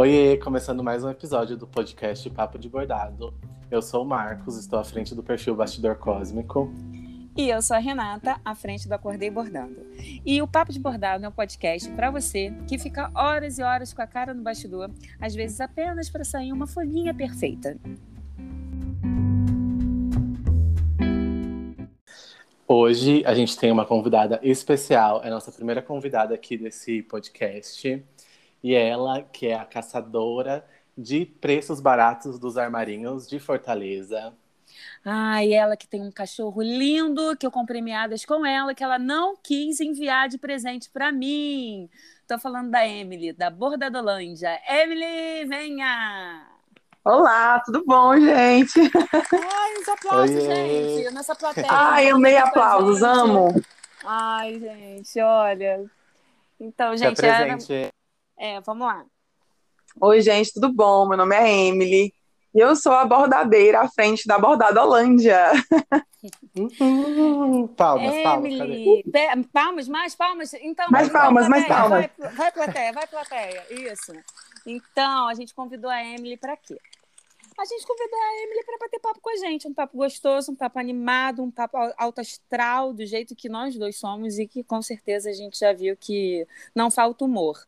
Oi, começando mais um episódio do podcast Papo de Bordado. Eu sou o Marcos, estou à frente do perfil Bastidor Cósmico. E eu sou a Renata, à frente do Acordei Bordando. E o Papo de Bordado é um podcast para você que fica horas e horas com a cara no bastidor, às vezes apenas para sair uma folhinha perfeita. Hoje a gente tem uma convidada especial, é a nossa primeira convidada aqui desse podcast. E ela, que é a caçadora de preços baratos dos armarinhos de Fortaleza. Ah, e ela que tem um cachorro lindo, que eu comprei meadas com ela, que ela não quis enviar de presente para mim. Tô falando da Emily, da Bordadolândia. Emily, venha! Olá, tudo bom, gente? Ai, os aplausos, Oiê. gente. Nessa plateia. Ai, amei aplausos, amo. Ai, gente, olha. Então, gente, era... é, vamos lá. Oi, gente, tudo bom? Meu nome é Emily. E eu sou a bordadeira à frente da Bordada Holândia. Uhum. palmas, Emily. palmas. Palmas, mais palmas. Então, mais palmas, mais palmas. Vai, vai, plateia, vai, plateia. Isso. Então, a gente convidou a Emily para quê? A gente convidou a Emily para bater papo com a gente. Um papo gostoso, um papo animado, um papo alto astral, do jeito que nós dois somos e que com certeza a gente já viu que não falta humor.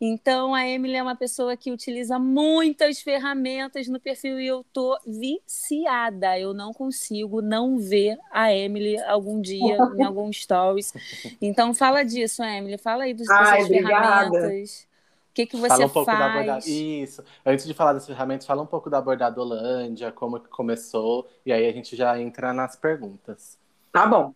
Então, a Emily é uma pessoa que utiliza muitas ferramentas no perfil e eu tô viciada. Eu não consigo não ver a Emily algum dia em algum stories. Então, fala disso, Emily. Fala aí dos, Ai, ferramentas. O que, que você fala um pouco faz? Da Isso. Antes de falar das ferramentas, fala um pouco da Bordadolândia, como que começou, e aí a gente já entra nas perguntas. Tá bom.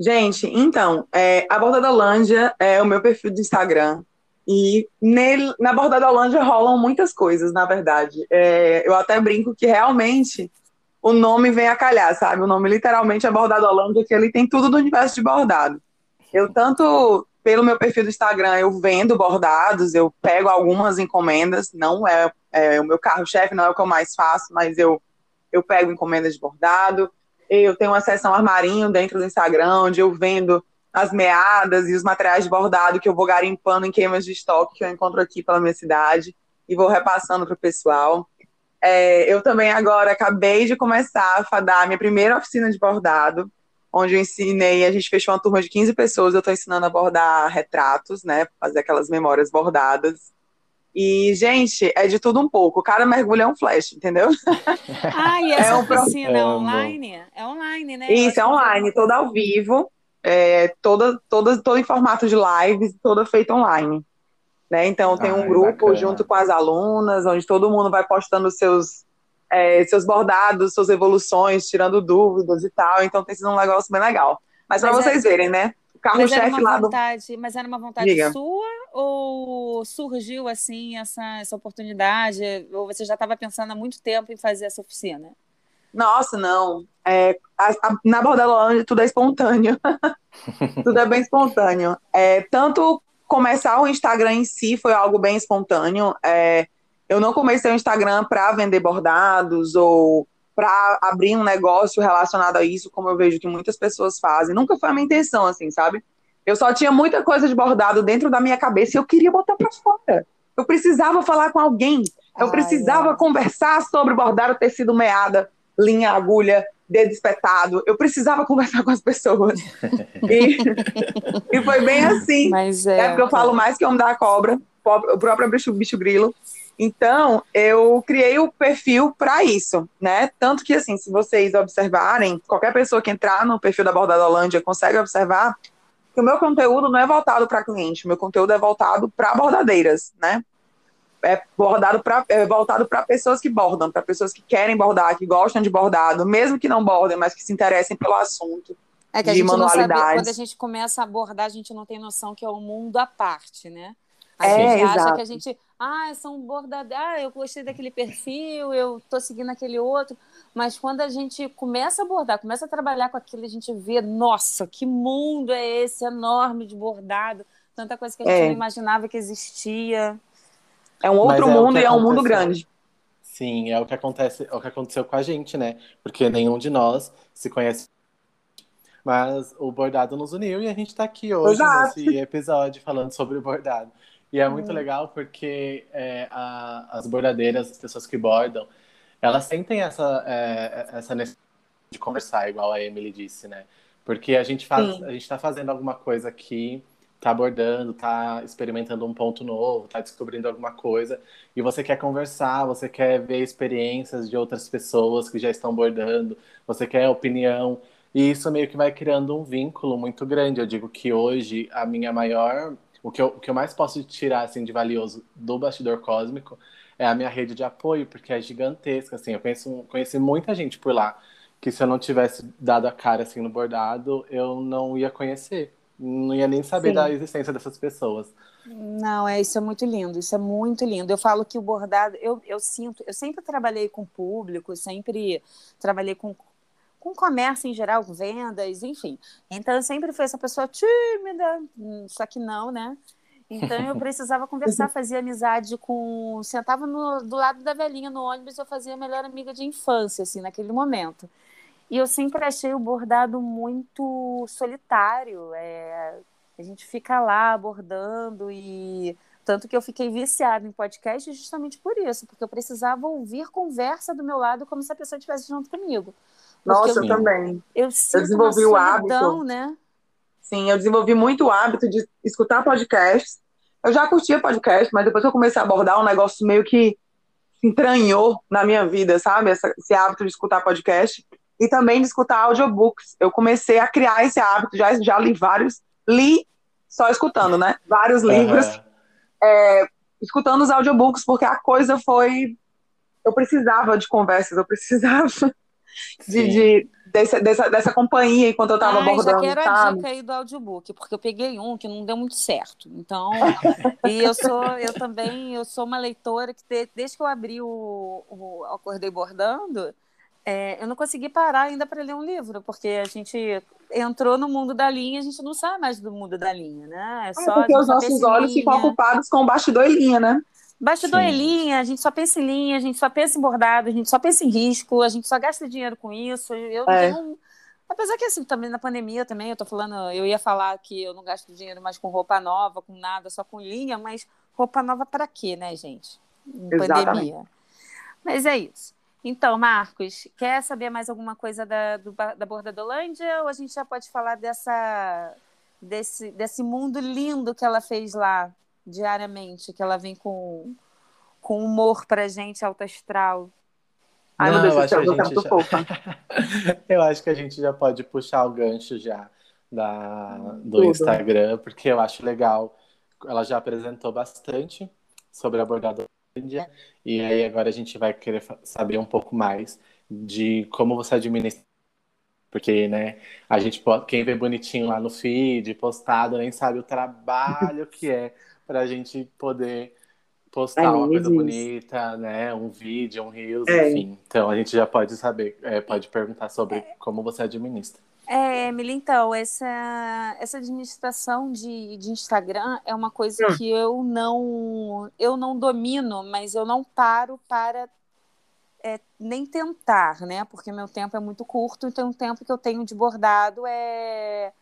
Gente, então, é, a Bordadolândia é o meu perfil do Instagram. E nele, na Bordadolândia rolam muitas coisas, na verdade. É, eu até brinco que realmente o nome vem a calhar, sabe? O nome literalmente é Bordadolândia, que ele tem tudo do universo de bordado. Eu tanto pelo meu perfil do Instagram, eu vendo bordados, eu pego algumas encomendas, não é, é o meu carro-chefe, não é o que eu mais faço, mas eu, eu pego encomendas de bordado. Eu tenho uma seção armarinho dentro do Instagram, onde eu vendo as meadas e os materiais de bordado que eu vou garimpando em queimas de estoque que eu encontro aqui pela minha cidade e vou repassando para o pessoal. É, eu também agora acabei de começar a dar a minha primeira oficina de bordado onde eu ensinei, a gente fechou uma turma de 15 pessoas, eu estou ensinando a bordar retratos, né, fazer aquelas memórias bordadas. E, gente, é de tudo um pouco. Cada mergulho é um flash, entendeu? Ah, e essa é um oficina é online? É online, né? Isso, é online, toda ao vivo, é, toda, toda, toda em formato de lives, toda feita online. Né? Então, tem um grupo bacana. junto com as alunas, onde todo mundo vai postando seus é, seus bordados, suas evoluções, tirando dúvidas e tal. Então tem sido um negócio bem legal. Mas, para vocês verem, né? O carro-chefe lá vontade, do... Mas era uma vontade Diga. sua ou surgiu assim essa, essa oportunidade? Ou você já estava pensando há muito tempo em fazer essa oficina? Nossa, não. É, a, a, na Bordelândia tudo é espontâneo. tudo é bem espontâneo. É, tanto começar o Instagram em si foi algo bem espontâneo. É, eu não comecei o Instagram para vender bordados ou para abrir um negócio relacionado a isso, como eu vejo que muitas pessoas fazem. Nunca foi a minha intenção, assim, sabe? Eu só tinha muita coisa de bordado dentro da minha cabeça e eu queria botar para fora. Eu precisava falar com alguém. Eu Ai, precisava é. conversar sobre bordado tecido meada, linha, agulha, dedo espetado. Eu precisava conversar com as pessoas. e, e foi bem assim. Mas é, é porque eu falo mais que homem da cobra, o próprio bicho, bicho grilo. Então, eu criei o perfil para isso, né? Tanto que, assim, se vocês observarem, qualquer pessoa que entrar no perfil da Bordada Holândia consegue observar que o meu conteúdo não é voltado para cliente, o meu conteúdo é voltado para bordadeiras, né? É, bordado pra, é voltado para pessoas que bordam, para pessoas que querem bordar, que gostam de bordado, mesmo que não bordem, mas que se interessem pelo assunto. É que a gente não sabe, quando a gente começa a abordar, a gente não tem noção que é um mundo à parte, né? A é, gente exato. acha que a gente, ah, são bordadeiros, ah, eu gostei daquele perfil, eu tô seguindo aquele outro. Mas quando a gente começa a bordar, começa a trabalhar com aquilo, a gente vê, nossa, que mundo é esse enorme de bordado, tanta coisa que a gente é. não imaginava que existia. É um outro é mundo e é um mundo grande. Sim, é o que acontece, é o que aconteceu com a gente, né? Porque nenhum de nós se conhece mas o bordado nos uniu e a gente está aqui hoje Exato. nesse episódio falando sobre o bordado. E é muito uhum. legal porque é, a, as bordadeiras, as pessoas que bordam, elas sentem essa, é, essa necessidade de conversar, igual a Emily disse, né? Porque a gente faz, Sim. a gente está fazendo alguma coisa aqui, está abordando, está experimentando um ponto novo, está descobrindo alguma coisa, e você quer conversar, você quer ver experiências de outras pessoas que já estão bordando, você quer opinião, e isso meio que vai criando um vínculo muito grande. Eu digo que hoje a minha maior, o que eu, o que eu mais posso tirar assim de valioso do bastidor cósmico é a minha rede de apoio, porque é gigantesca, assim, eu conheço, conheci muita gente por lá, que se eu não tivesse dado a cara assim no bordado, eu não ia conhecer, não ia nem saber Sim. da existência dessas pessoas. Não, é isso é muito lindo, isso é muito lindo. Eu falo que o bordado, eu, eu sinto, eu sempre trabalhei com público, sempre trabalhei com, com comércio em geral, com vendas, enfim. Então eu sempre fui essa pessoa tímida, hum, só que não, né? Então eu precisava conversar, fazia amizade com. Sentava no, do lado da velhinha no ônibus, eu fazia a melhor amiga de infância, assim, naquele momento. E eu sempre achei o bordado muito solitário. É... A gente fica lá bordando e. Tanto que eu fiquei viciada em podcast justamente por isso, porque eu precisava ouvir conversa do meu lado como se a pessoa estivesse junto comigo. Nossa, eu, eu também. Eu, eu desenvolvi o hábito. Né? Sim, eu desenvolvi muito o hábito de escutar podcasts eu já curtia podcast, mas depois que eu comecei a abordar um negócio meio que entranhou na minha vida, sabe? Essa, esse hábito de escutar podcast e também de escutar audiobooks. Eu comecei a criar esse hábito, já, já li vários, li só escutando, né? Vários livros, uhum. é, escutando os audiobooks, porque a coisa foi. Eu precisava de conversas, eu precisava de, de desse, dessa, dessa companhia enquanto eu estava abordando. Já quero sabe? a dica aí do audiobook, porque eu peguei um que não deu muito certo. Então, e eu sou, eu também, eu sou uma leitora que desde que eu abri o, o Acordei Bordando, é, eu não consegui parar ainda para ler um livro, porque a gente entrou no mundo da linha, a gente não sabe mais do mundo da linha, né? É, é só, porque os nossos olhos ficam ocupados com o bastidor e linha, né? Bastidor é linha, a gente só pensa em linha, a gente só pensa em bordado, a gente só pensa em risco, a gente só gasta dinheiro com isso. Eu é. tenho. Apesar que assim, também na pandemia também, eu tô falando, eu ia falar que eu não gasto dinheiro mais com roupa nova, com nada, só com linha, mas roupa nova para quê, né, gente? Em Exatamente. pandemia. Mas é isso. Então, Marcos, quer saber mais alguma coisa da, do, da Bordadolândia ou a gente já pode falar dessa, desse, desse mundo lindo que ela fez lá? Diariamente, que ela vem com, com humor pra gente, alto astral. Ai, Não, eu, acho que a gente já... eu acho que a gente já pode puxar o gancho já da, do Tudo. Instagram, porque eu acho legal. Ela já apresentou bastante sobre a bordadora e aí agora a gente vai querer saber um pouco mais de como você administra porque, né, a gente quem vê bonitinho lá no feed, postado, nem sabe o trabalho que é para a gente poder postar é, uma coisa isso. bonita, né? Um vídeo, um reels, é. enfim. Então a gente já pode saber, é, pode perguntar sobre é. como você administra. É, Emily, então, essa, essa administração de, de Instagram é uma coisa hum. que eu não, eu não domino, mas eu não paro para é, nem tentar, né? Porque meu tempo é muito curto, então o tempo que eu tenho de bordado é,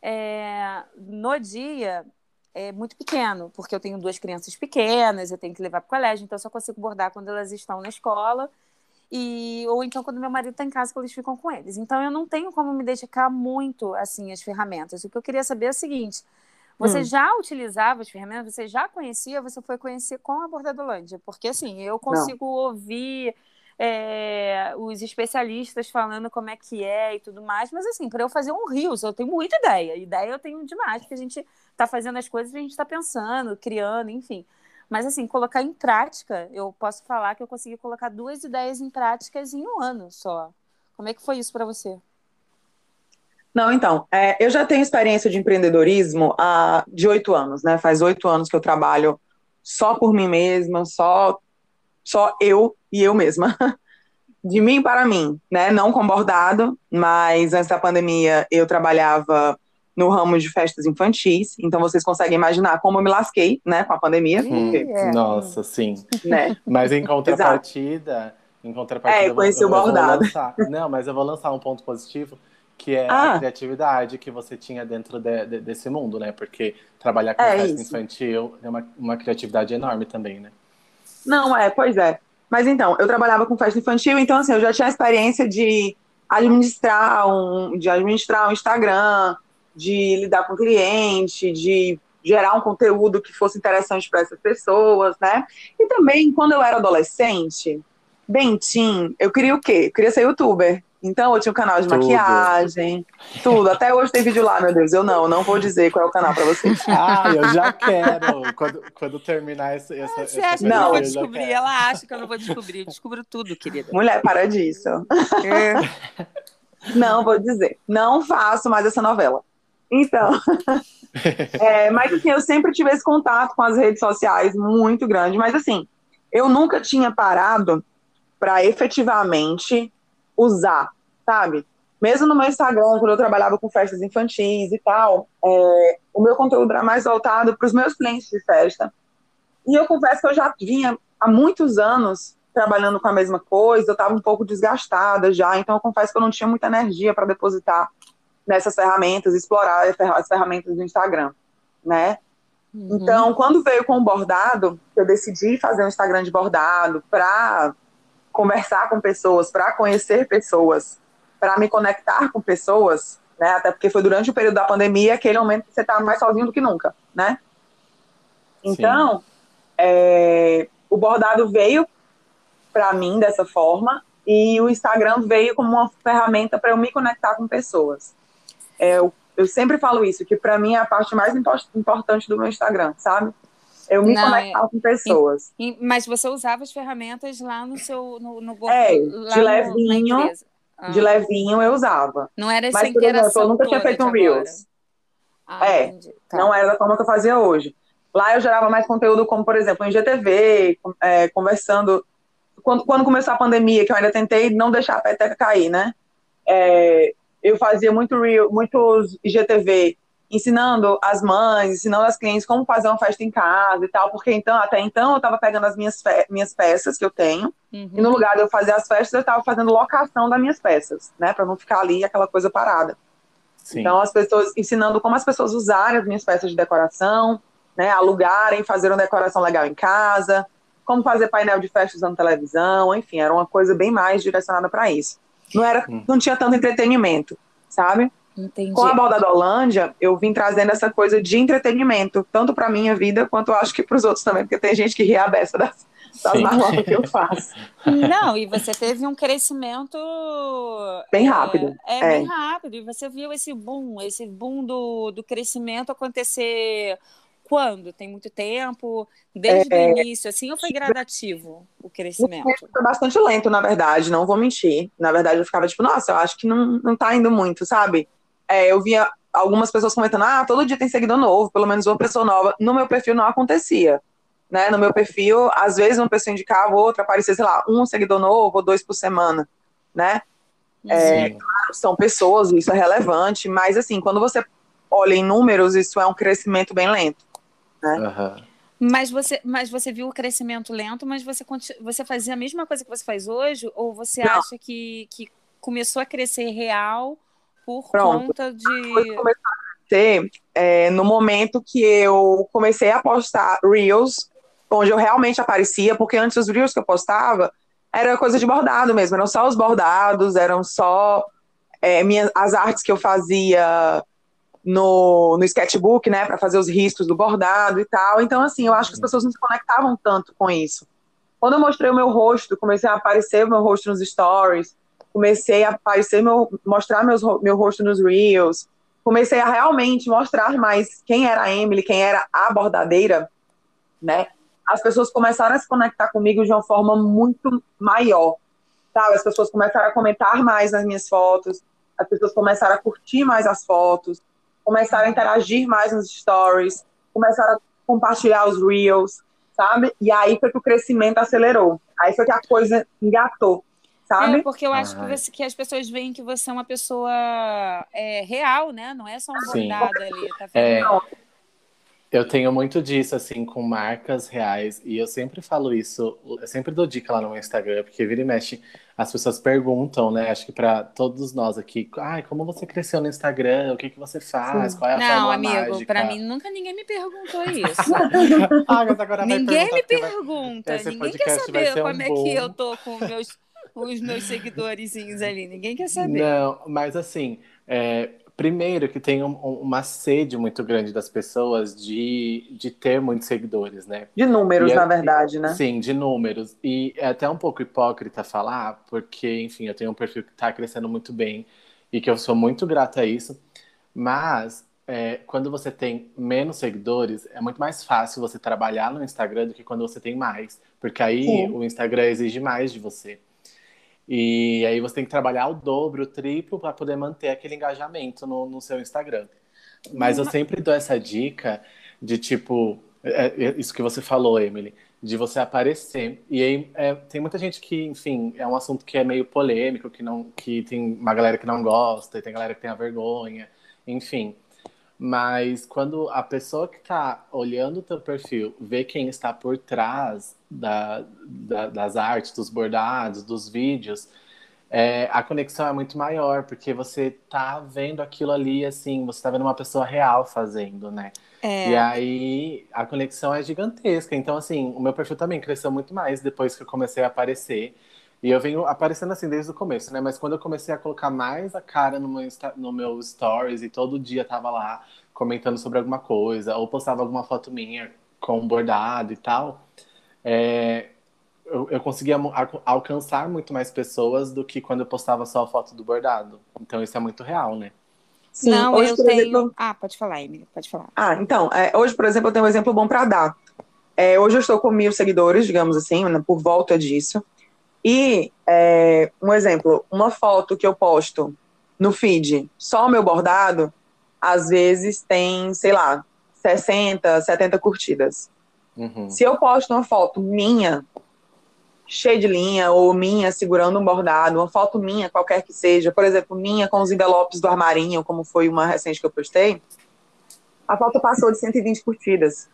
é no dia é muito pequeno, porque eu tenho duas crianças pequenas, eu tenho que levar para o colégio, então eu só consigo bordar quando elas estão na escola e ou então quando meu marido está em casa que eles ficam com eles. Então eu não tenho como me dedicar muito assim às ferramentas. O que eu queria saber é o seguinte: você hum. já utilizava as ferramentas? Você já conhecia? Você foi conhecer com a Bordadolândia? Porque assim eu consigo não. ouvir é, os especialistas falando como é que é e tudo mais, mas assim, para eu fazer um Rios, eu tenho muita ideia. Ideia eu tenho demais, porque a gente está fazendo as coisas, a gente está pensando, criando, enfim. Mas assim, colocar em prática, eu posso falar que eu consegui colocar duas ideias em práticas em um ano só. Como é que foi isso para você? Não, então, é, eu já tenho experiência de empreendedorismo há de oito anos, né? Faz oito anos que eu trabalho só por mim mesma, só, só eu e eu mesma. De mim para mim, né? Não com bordado, mas antes da pandemia eu trabalhava no ramo de festas infantis, então vocês conseguem imaginar como eu me lasquei, né, com a pandemia. Hum, é. Nossa, sim. Né? Mas em contrapartida, em contrapartida, é, conheci o bordado. Lançar, não, mas eu vou lançar um ponto positivo, que é Ah. a criatividade que você tinha dentro de- de- desse mundo, né? Porque trabalhar com É festa isso. infantil é uma, uma criatividade enorme também, né? Não, é, pois é. Mas então, eu trabalhava com festa infantil, então assim, eu já tinha a experiência de administrar um, de administrar um Instagram, de lidar com cliente, de gerar um conteúdo que fosse interessante para essas pessoas, né? E também, quando eu era adolescente, bem teen, eu queria o quê? Eu queria ser youtuber. Então, eu tinha um canal de Tudo. maquiagem, tudo. Até hoje tem vídeo lá, meu Deus. Eu não, não vou dizer qual é o canal para vocês. Ah, eu já quero! quando, quando terminar essa, essa, Você essa acha que eu Não. vou eu já descobrir? Ela acha que eu não vou descobrir. Eu descubro tudo, querida. Mulher, para disso. Não, vou dizer. Não faço mais essa novela. Então. é, mas assim, eu sempre tive esse contato com as redes sociais muito grande. Mas assim, eu nunca tinha parado para efetivamente usar, sabe? Mesmo no meu Instagram, quando eu trabalhava com festas infantis e tal, é, o meu conteúdo era mais voltado para os meus clientes de festa. E eu confesso que eu já vinha há muitos anos trabalhando com a mesma coisa, eu estava um pouco desgastada já, então eu confesso que eu não tinha muita energia para depositar nessas ferramentas, explorar as ferramentas do Instagram, né? Uhum. Então, quando veio com o bordado, eu decidi fazer um Instagram de bordado para conversar com pessoas, para conhecer pessoas, para me conectar com pessoas, né? Até porque foi durante o período da pandemia aquele momento que você tá mais sozinho do que nunca, né? Então, é, o bordado veio para mim dessa forma e o Instagram veio como uma ferramenta para eu me conectar com pessoas. É, eu, eu sempre falo isso, que para mim é a parte mais impo- importante do meu Instagram, sabe? Eu me Não, conectar com pessoas. E- mas você usava as ferramentas lá no seu. No, no, É, de no- levinho, empresa. Ah, De levinho eu usava. Não era essa Mas, por exemplo, interação eu nunca tinha feito um. Reels. Ah, É. Tá. Não era da forma que eu fazia hoje. Lá eu gerava mais conteúdo, como, por exemplo, em GTV, é, conversando. Quando, quando começou a pandemia, que eu ainda tentei não deixar a peteca cair, né? É, eu fazia muito reel, muitos IGTV, ensinando as mães, ensinando as clientes como fazer uma festa em casa e tal, porque então, até então eu estava pegando as minhas, fe- minhas peças que eu tenho, Uhum. e no lugar de eu fazer as festas, eu estava fazendo locação das minhas peças, né? Para não ficar ali aquela coisa parada. Sim. Então, as pessoas ensinando como as pessoas usarem as minhas peças de decoração, né, alugarem, fazer uma decoração legal em casa, como fazer painel de festa usando televisão, enfim, era uma coisa bem mais direcionada para isso. Não era, Hum. não tinha tanto entretenimento, sabe? Entendi. Com a Balda da Holândia, eu vim trazendo essa coisa de entretenimento, tanto para minha vida quanto acho que para os outros também, porque tem gente que ri a beça das, das que eu faço. Não, e você teve um crescimento Bem é, rápido, É, é. bem rápido. E você viu esse boom, esse boom do, do crescimento acontecer quando? Tem muito tempo? Desde É. o início, assim, ou foi gradativo o crescimento? Foi bastante lento, na verdade, não vou mentir. Na verdade, eu ficava tipo, nossa, eu acho que não, não tá indo muito, sabe? É, eu via algumas pessoas comentando, ah, todo dia tem seguidor novo, pelo menos uma pessoa nova. No meu perfil não acontecia. Né? No meu perfil, às vezes uma pessoa indicava, outra aparecia, sei lá, um seguidor novo ou dois por semana, né? É, Sim. São pessoas, isso é relevante, mas assim, quando você olha em números, isso é um crescimento bem lento. Aham. Mas você, mas você viu o crescimento lento, mas você, você fazia a mesma coisa que você faz hoje? Ou você Não. acha que, que começou a crescer real por Pronto. conta de. começou a crescer é, no momento que eu comecei a postar Reels, onde eu realmente aparecia, porque antes os Reels que eu postava era coisa de bordado mesmo, eram só os bordados, eram só é, minhas, as artes que eu fazia no, no sketchbook, né, para fazer os riscos do bordado e tal. Então, assim, eu acho que as pessoas não se conectavam tanto com isso. Quando eu mostrei o meu rosto, comecei a aparecer o meu rosto nos stories, comecei a aparecer meu, mostrar meus, meu rosto nos reels, comecei a realmente mostrar mais quem era a Emily, quem era a bordadeira, né? As pessoas começaram a se conectar comigo de uma forma muito maior, sabe? As pessoas começaram a comentar mais nas minhas fotos, as pessoas começaram a curtir mais as fotos, começaram a interagir mais nos stories, começaram a compartilhar os reels, sabe? E aí foi que o crescimento acelerou. Aí foi que a coisa engatou, sabe? É, porque eu acho que, você- que as pessoas veem que você é uma pessoa é, real, né? Não é só um bordado ali, tá vendo? É, Eu tenho muito disso, assim, com marcas reais, e eu sempre falo isso, eu sempre dou dica lá no meu Instagram, porque vira e mexe, as pessoas perguntam, né? Acho que para todos nós aqui, ai, como você cresceu no Instagram? O que, que você faz? Sim. Qual é a Não, amigo, para mim nunca ninguém me perguntou isso. ah, mas agora ninguém me pergunta, vai... ninguém quer saber como um é que eu tô com meus, os meus seguidores ali, ninguém quer saber. Não, mas assim, é, Primeiro, que tem um, uma sede muito grande das pessoas de, de ter muitos seguidores, né? De números, é, na verdade, né? Sim, de números. E é até um pouco hipócrita falar, porque, enfim, eu tenho um perfil que está crescendo muito bem e que eu sou muito grata a isso. Mas, é, quando você tem menos seguidores, é muito mais fácil você trabalhar no Instagram do que quando você tem mais. Porque aí Sim. o Instagram exige mais de você. E aí você tem que trabalhar o dobro, o triplo para poder manter aquele engajamento no, no seu Instagram. Mas eu sempre dou essa dica de tipo, é, é isso que você falou, Emily, de você aparecer. E aí é, tem muita gente que, enfim, é um assunto que é meio polêmico, que não, que tem uma galera que não gosta, e tem galera que tem a vergonha, enfim. Mas quando a pessoa que está olhando o teu perfil vê quem está por trás da, da, das artes, dos bordados, dos vídeos, é, a conexão é muito maior, porque você tá vendo aquilo ali, assim, você tá vendo uma pessoa real fazendo, né? É. E aí a conexão é gigantesca. Então, assim, o meu perfil também cresceu muito mais depois que eu comecei a aparecer. E eu venho aparecendo assim desde o começo, né? Mas quando eu comecei a colocar mais a cara no meu, no meu stories e todo dia tava lá comentando sobre alguma coisa, ou postava alguma foto minha com bordado e tal, é, eu, eu conseguia alcançar muito mais pessoas do que quando eu postava só a foto do bordado. Então isso é muito real, né? Sim, Não, hoje, eu tenho. Exemplo... Ah, pode falar, Emily, pode falar. Ah, então, é, hoje, por exemplo, eu tenho um exemplo bom para dar. É, hoje eu estou com mil seguidores, digamos assim, né, por volta disso. E é, um exemplo, uma foto que eu posto no feed, só o meu bordado, às vezes tem, sei lá, 60, 70 curtidas. Uhum. Se eu posto uma foto minha, cheia de linha, ou minha segurando um bordado, uma foto minha, qualquer que seja, por exemplo, minha com os envelopes do armarinho, como foi uma recente que eu postei, a foto passou de 120 curtidas.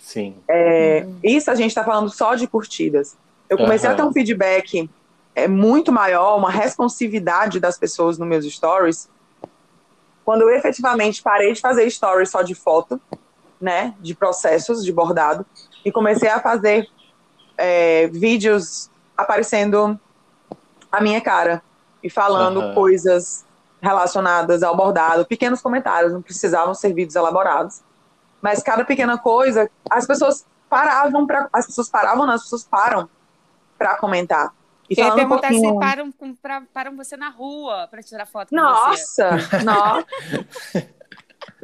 Sim. É, uhum. Isso a gente está falando só de curtidas. Eu comecei uhum. a ter um feedback é, muito maior, uma responsividade das pessoas nos meus stories, quando eu efetivamente parei de fazer stories só de foto, né, de processos de bordado, e comecei a fazer é, vídeos aparecendo a minha cara e falando uhum. coisas relacionadas ao bordado, pequenos comentários, não precisavam ser vídeos elaborados, mas cada pequena coisa, as pessoas paravam para, as pessoas paravam, não, as pessoas param para comentar. E eu ia perguntar um se param, pra, param você na rua para tirar foto Nossa, nossa.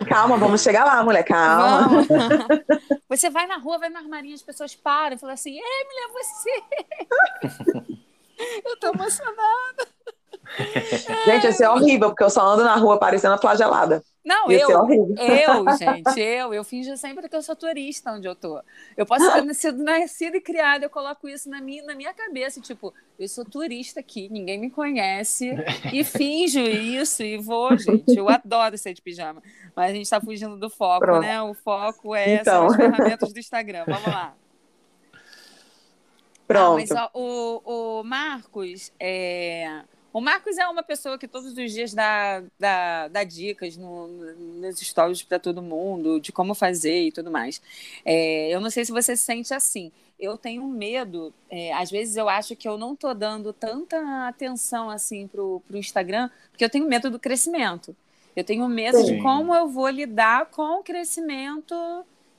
Calma, vamos chegar lá, mulher, calma. Vamos. Você vai na rua, vai no armarinho, as pessoas param e falam assim, Emily, é você. eu tô emocionada. Gente, isso é horrível, porque eu só ando na rua parecendo flagelada. Não, eu, eu, gente, eu, eu finjo sempre que eu sou turista onde eu tô. Eu posso ter sido nascida e criada, eu coloco isso na minha, na minha cabeça, tipo, eu sou turista aqui, ninguém me conhece, e finjo isso, e vou, gente. Eu adoro ser de pijama. Mas a gente tá fugindo do foco, Pronto. né? O foco é então. as ferramentas do Instagram. Vamos lá. Pronto. Ah, mas ó, o, o Marcos, é o Marcos é uma pessoa que todos os dias dá, dá, dá dicas no, nos stories para todo mundo, de como fazer e tudo mais. É, eu não sei se você se sente assim. Eu tenho medo, é, às vezes eu acho que eu não estou dando tanta atenção assim para o Instagram, porque eu tenho medo do crescimento. Eu tenho medo Sim. de como eu vou lidar com o crescimento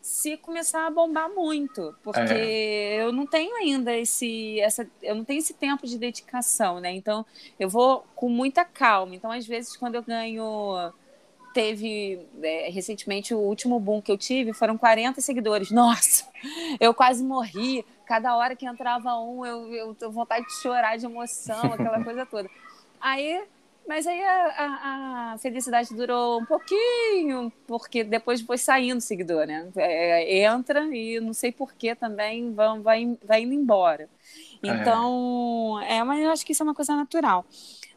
se começar a bombar muito, porque é. eu não tenho ainda esse, essa, eu não tenho esse tempo de dedicação, né? Então eu vou com muita calma. Então às vezes quando eu ganho, teve é, recentemente o último boom que eu tive foram 40 seguidores. Nossa, eu quase morri. Cada hora que entrava um, eu, eu tô vontade de chorar de emoção, aquela coisa toda. Aí mas aí a, a, a, felicidade durou um pouquinho, porque depois foi saindo o seguidor, né? É, entra e não sei porquê também vão, vai, vai indo embora. É. Então, é. é, mas eu acho que isso é uma coisa natural.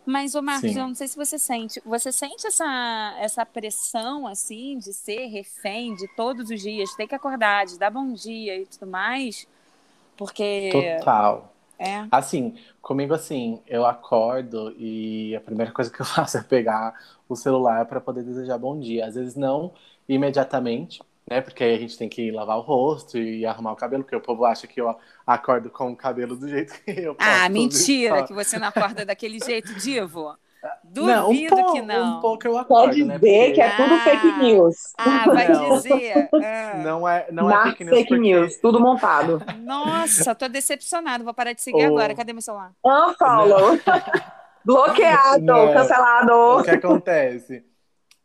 Mas, ô Marcos, Sim. eu não sei se você sente. Você sente essa, essa pressão, assim, de ser refém de todos os dias, ter que acordar, de dar bom dia e tudo mais? Porque. Total. É. Assim, comigo, assim, eu acordo e a primeira coisa que eu faço é pegar o celular para poder desejar bom dia. Às vezes não imediatamente, né? Porque aí a gente tem que lavar o rosto e arrumar o cabelo, porque o povo acha que eu acordo com o cabelo do jeito que eu Ah, mentira, que você não acorda daquele jeito, Divo. Duvido não, um pouco, que não. Um pouco eu acordo, Pode né? dizer porque... que é tudo ah, fake news. Ah, vai não. dizer. Ah. Não é, não é fake news. fake porque... news, tudo montado. Nossa, tô decepcionado. Vou parar de seguir oh. agora. Cadê meu celular? Unfollow. Bloqueado, não. cancelado. O que acontece?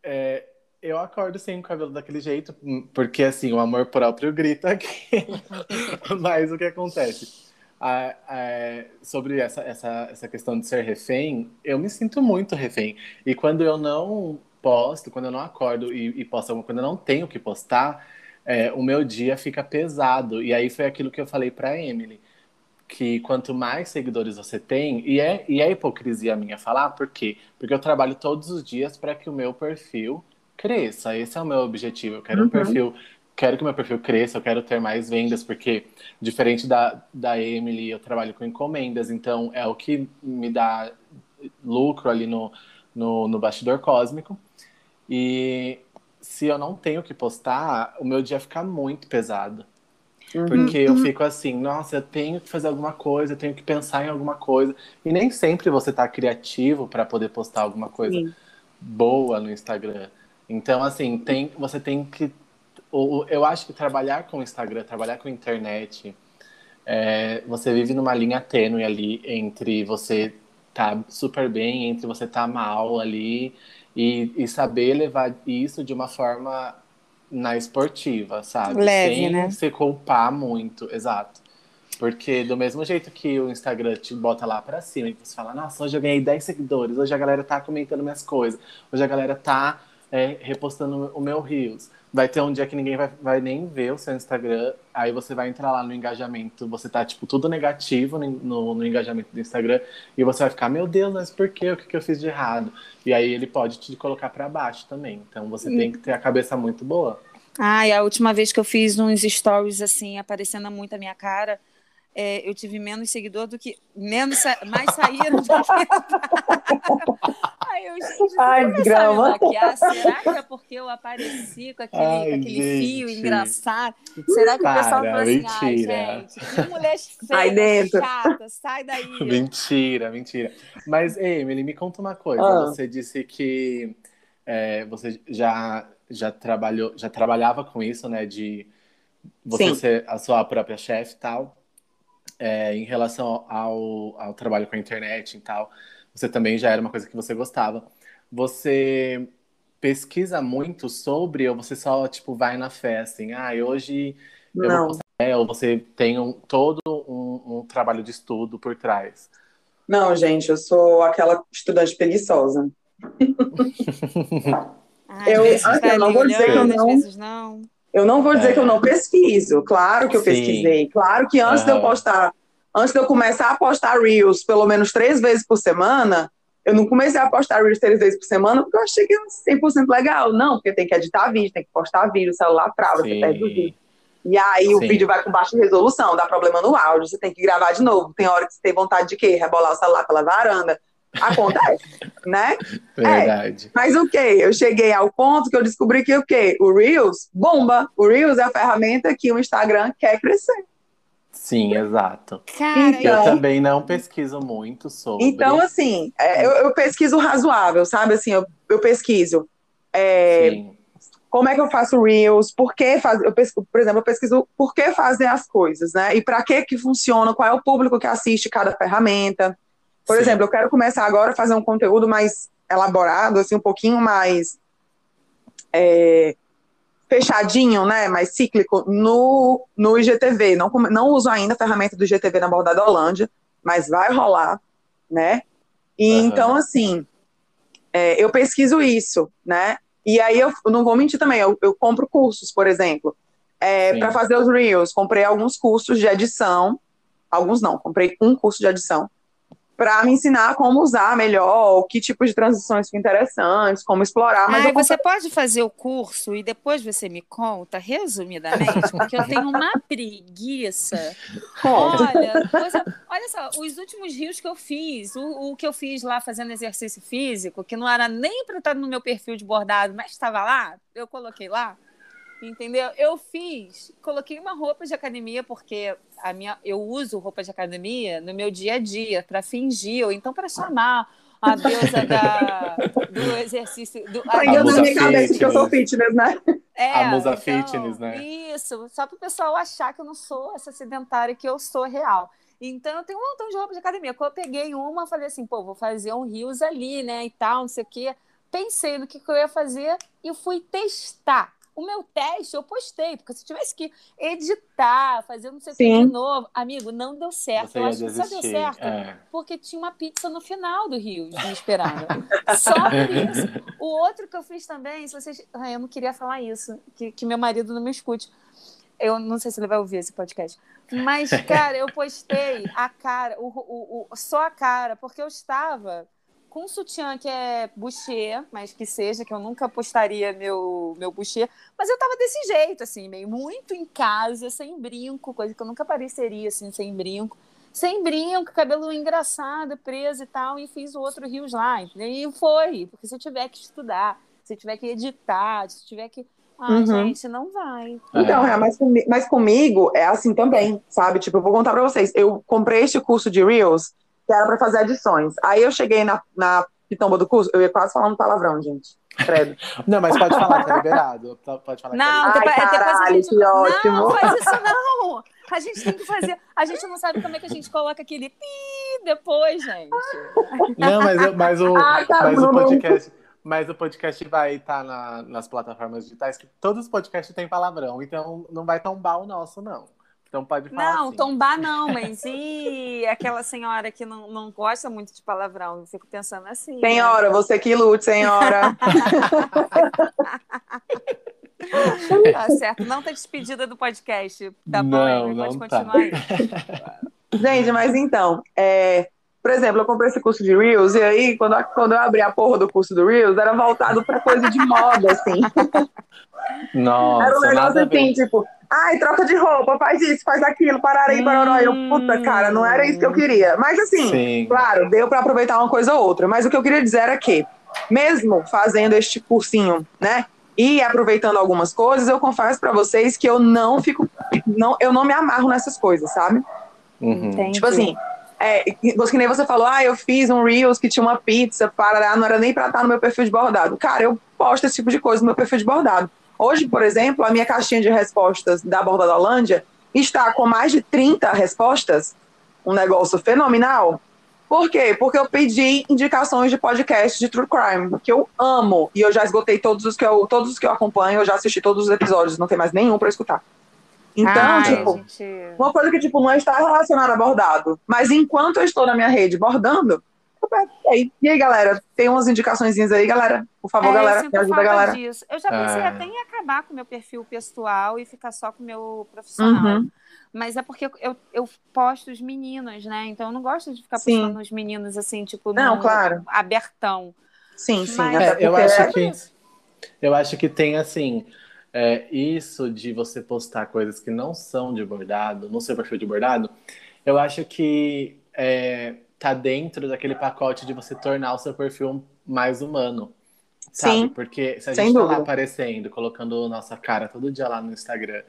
É, eu acordo sem o cabelo daquele jeito, porque assim, o amor próprio grita aqui. Mas o que acontece? Ah, é, sobre essa, essa, essa questão de ser refém, eu me sinto muito refém. E quando eu não posto, quando eu não acordo e, e posto alguma coisa, eu não tenho que postar, é, o meu dia fica pesado. E aí foi aquilo que eu falei para Emily, que quanto mais seguidores você tem, e é, e é hipocrisia minha falar, por quê? Porque eu trabalho todos os dias para que o meu perfil cresça. Esse é o meu objetivo. Eu quero uhum. um perfil, quero que meu perfil cresça, eu quero ter mais vendas, porque diferente da, da Emily, eu trabalho com encomendas, então é o que me dá lucro ali no, no, no bastidor cósmico. E se eu não tenho que postar, o meu dia fica muito pesado. Uhum. Porque eu uhum. fico assim, nossa, eu tenho que fazer alguma coisa, eu tenho que pensar em alguma coisa. E nem sempre você tá criativo para poder postar alguma coisa Sim. boa no Instagram. Então, assim, tem, você tem que. Eu acho que trabalhar com o Instagram, trabalhar com a internet, é, você vive numa linha tênue ali entre você tá super bem, entre você tá mal ali, e, e saber levar isso de uma forma na esportiva, sabe? Leve, Sem né? se culpar muito, exato. Porque do mesmo jeito que o Instagram te bota lá pra cima e você fala, nossa, hoje eu ganhei 10 seguidores, hoje a galera tá comentando minhas coisas, hoje a galera tá é, repostando o meu Reels. Vai ter um dia que ninguém vai, vai nem ver o seu Instagram, aí você vai entrar lá no engajamento, você tá, tipo, tudo negativo no, no engajamento do Instagram, e você vai ficar, meu Deus, mas por quê? O que, que eu fiz de errado? E aí ele pode te colocar para baixo também. Então você tem que ter a cabeça muito boa. Ah, e a última vez que eu fiz uns stories assim, aparecendo muito a minha cara, é, eu tive menos seguidor do que. Menos, mais saíram do que Ai, eu, gente, Ai, grama. Será que é porque eu apareci com aquele, Ai, com aquele fio engraçado? Será que o pessoal falou assim, mentira. ai, gente, que mulher feia, dentro. chata, sai daí. Mentira, mentira. Mas, Emily, me conta uma coisa. Ah. Você disse que é, você já, já, trabalhou, já trabalhava com isso, né? De você Sim. ser a sua própria chefe e tal é, em relação ao, ao trabalho com a internet e tal, você também já era uma coisa que você gostava. Você pesquisa muito sobre ou você só, tipo, vai na fé, assim, ah, hoje eu Não. vou postar, é, ou você tem um, todo um, um trabalho de estudo por trás? Não, gente, eu sou aquela estudante preguiçosa. Ai, eu, assim, eu não vou dizer que eu não. Eu não vou dizer é. que eu não pesquiso, claro que eu Sim. pesquisei, claro que antes uhum. de eu postar, antes de eu começar a postar Reels pelo menos três vezes por semana, eu não comecei a postar Reels três vezes por semana porque eu achei que era 100% legal. Não, porque tem que editar vídeo, tem que postar vídeo, o celular trava, você perde o vídeo. E aí Sim. o vídeo vai com baixa resolução, dá problema no áudio, você tem que gravar de novo. Tem hora que você tem vontade de quê? Rebolar o celular pela varanda. Acontece, né? Verdade. É. Mas o que? Eu cheguei ao ponto que eu descobri que o quê? O Reels bomba. O Reels é a ferramenta que o Instagram quer crescer. Sim, exato. Cara, então, eu também não pesquiso muito sobre. Então, assim, é, eu, eu, pesquiso razoável, sabe? Assim, eu, eu pesquiso. É, como é que eu faço Reels? Por que faz, eu pesquiso, por exemplo, eu pesquiso por que fazer as coisas, né? E para que que funciona, qual é o público que assiste cada ferramenta. Por Sim. exemplo, eu quero começar agora a fazer um conteúdo mais elaborado, assim, um pouquinho mais é, fechadinho, né, mais cíclico no, no IGTV. Não, não uso ainda a ferramenta do IGTV na Bordada Holândia, mas vai rolar, né? E uhum. então, assim, é, eu pesquiso isso, né? E aí eu, eu não vou mentir também, eu, eu compro cursos, por exemplo, é, para fazer os Reels. Comprei alguns cursos de edição, alguns não, comprei um curso de edição para me ensinar como usar melhor, que tipo de transições interessantes, como explorar. Mas Ai, você pode fazer o curso e depois você me conta, resumidamente, porque eu tenho uma preguiça. Olha, coisa, olha só, os últimos rios que eu fiz, o, o, que eu fiz lá fazendo exercício físico, que não era nem para estar no meu perfil de bordado, mas estava lá, eu coloquei lá. Entendeu? Eu fiz, coloquei uma roupa de academia, porque a minha, eu uso roupa de academia no meu dia a dia, para fingir, ou então para chamar a deusa da, do exercício. Do, a, a na minha cabeça que eu sou fitness, né? É, a musa então, fitness, né? Isso, só para o pessoal achar que eu não sou essa sedentária, que eu sou real. Então, eu tenho um montão de roupa de academia. Quando eu peguei uma, falei assim, pô, vou fazer um rios ali, né, e tal, não sei o quê. Pensei no que, que eu ia fazer e fui testar o meu teste eu postei, porque se eu tivesse que editar, fazer não sei o que de novo, amigo, não deu certo. Você eu acho desistir. que só deu certo é. porque tinha uma pizza no final do Rio me esperando. só por isso. O outro que eu fiz também, se vocês. Ai, eu não queria falar isso, que, que meu marido não me escute. Eu não sei se ele vai ouvir esse podcast. Mas, cara, eu postei a cara, o, o, o, só a cara, porque eu estava com um sutiã que é boucher, mas que seja, que eu nunca postaria meu, meu boucher. Mas eu tava desse jeito, assim, meio muito em casa, sem brinco, coisa que eu nunca pareceria, assim, sem brinco. Sem brinco, cabelo engraçado, preso e tal, e fiz o outro Rios lá, entendeu? E foi, porque se eu tiver que estudar, se eu tiver que editar, se eu tiver que. Ah, uhum. gente, não vai. Então, é, mas, mas comigo é assim também, sabe? Tipo, eu vou contar pra vocês. Eu comprei este curso de Reels que era para fazer edições. Aí eu cheguei na, na pitomba do curso, eu ia quase falando palavrão, gente. Credo. não, mas pode falar, tá liberado. Pode falar. Não, tá depois, Ai, caralho, depois a gente... que ótimo. Não, faz isso não. A gente tem que fazer. A gente não sabe como é que a gente coloca aquele pi depois, gente. Não, mas, mas, o, Ah, tá mas o podcast. Mas o podcast vai estar na- nas plataformas digitais, que todos os podcasts têm palavrão, então não vai tombar o nosso, não. Então pode falar. Não, assim. tombar não, mas e aquela senhora que não, não gosta muito de palavrão? Eu fico pensando assim. né? Senhora, você que lute, senhora. Tá certo. Não tá despedida do podcast. Tá bom, Não, Amy? Pode não tá. continuar aí. Gente, mas então, é, por exemplo, eu comprei esse curso de Reels, e aí, quando, eu- quando eu abri a porra do curso do Reels, era voltado pra coisa de moda, assim. Nossa, Era um negócio assim, tipo, ai, troca de roupa, faz isso, faz aquilo, pararei, parará. Eu, puta, cara, não era isso que eu queria. Mas assim, Sim. claro, deu pra aproveitar uma coisa ou outra. Mas o que eu queria dizer era que, mesmo fazendo este cursinho, né, e aproveitando algumas coisas, eu confesso pra vocês que eu não fico, não, eu não me amarro nessas coisas, sabe? Uhum. Tipo assim, é, que que nem você falou, ah, eu fiz um Reels que tinha uma pizza, parará, não era nem pra estar no meu perfil de bordado. Cara, eu posto esse tipo de coisa no meu perfil de bordado. Hoje, por exemplo, a minha caixinha de respostas da Borda da Holândia está com mais de 30 respostas, um negócio fenomenal. Por quê? Porque eu pedi indicações de podcast de True Crime, que eu amo, e eu já esgotei todos os que eu, todos os que eu acompanho, eu já assisti todos os episódios, não tem mais nenhum pra escutar. Então, Ai, tipo, gente... uma coisa que, tipo, não está relacionada a bordado. Mas enquanto eu estou na minha rede bordando, aí, e aí, galera? Tem umas indicações aí, galera? Por favor, É, eu galera, sinto me ajuda, falta galera. disso. Eu já pensei É. até em acabar com o meu perfil pessoal e ficar só com o meu profissional. Uhum. Mas é porque eu, eu posto os meninos, né? Então eu não gosto de ficar Sim. postando os meninos assim, tipo, Não, no- claro. abertão. Sim, sim. Mas- até É, eu acho que eu acho que tem assim é, isso de você postar coisas que não são de bordado no seu perfil de bordado. Eu acho que é, tá dentro daquele pacote de você tornar o seu perfil mais humano. Sabe? Sim, Porque se a gente tá lá aparecendo, colocando nossa cara todo dia lá no Instagram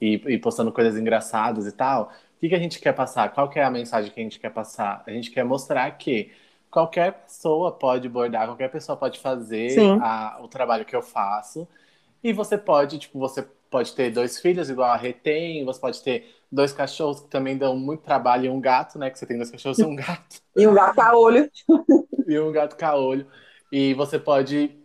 e, e postando coisas engraçadas e tal, o que, que a gente quer passar? Qual que é a mensagem que a gente quer passar? A gente quer mostrar que qualquer pessoa pode bordar, qualquer pessoa pode fazer a- o trabalho que eu faço. E você pode, tipo, você pode ter dois filhos, igual a Rê tem, você pode ter dois cachorros que também dão muito trabalho e um gato, né? Que você tem dois cachorros e um gato E um gato a olho. e um gato caolho. E você pode,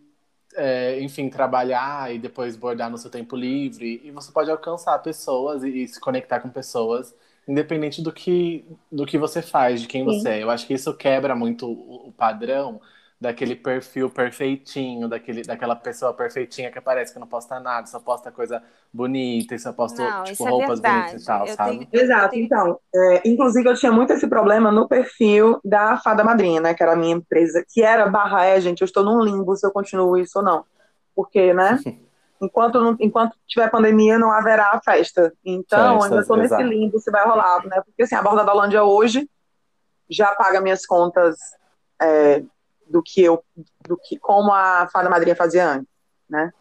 é, enfim, trabalhar e depois bordar no seu tempo livre. E você pode alcançar pessoas e, e se conectar com pessoas, independente do que, do que você faz, de quem Sim. você é. Eu acho que isso quebra muito o, o padrão daquele perfil perfeitinho, daquele, daquela pessoa perfeitinha que parece que não posta nada, só posta coisa bonita e só posta Não, tipo, é roupas verdade. bonitas e tal, Eu sabe? tenho- Exato, tenho- então, é, inclusive eu tinha muito esse problema no perfil da Fada Madrinha, né, que era a minha empresa, que era barra é, gente, eu estou num limbo se eu continuo isso ou não, porque, né, enquanto, não- enquanto tiver pandemia não haverá festa, então Festas, ainda estou nesse limbo se vai rolar, né, porque assim, a Borda da Holândia hoje já paga minhas contas é, do que eu, do que, como a Fada Madrinha fazia antes, né,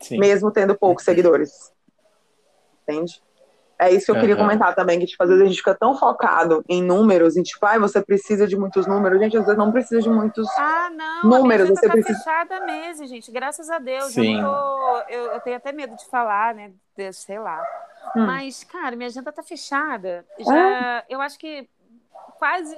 Sim. mesmo tendo poucos seguidores. Entende? É isso que eu queria Aham. comentar também, que tipo, às vezes a gente fica tão focado em números, em tipo, ai, você precisa de muitos números. Gente, às vezes não precisa de muitos. Ah, não, Números, a minha agenda você tá precisa- fechada há meses, gente. Graças a Deus. Sim. Eu, tô, eu, eu tenho até medo de falar, né? de- sei lá. Hum. Mas, cara, minha agenda tá fechada. Já, eu acho que quase.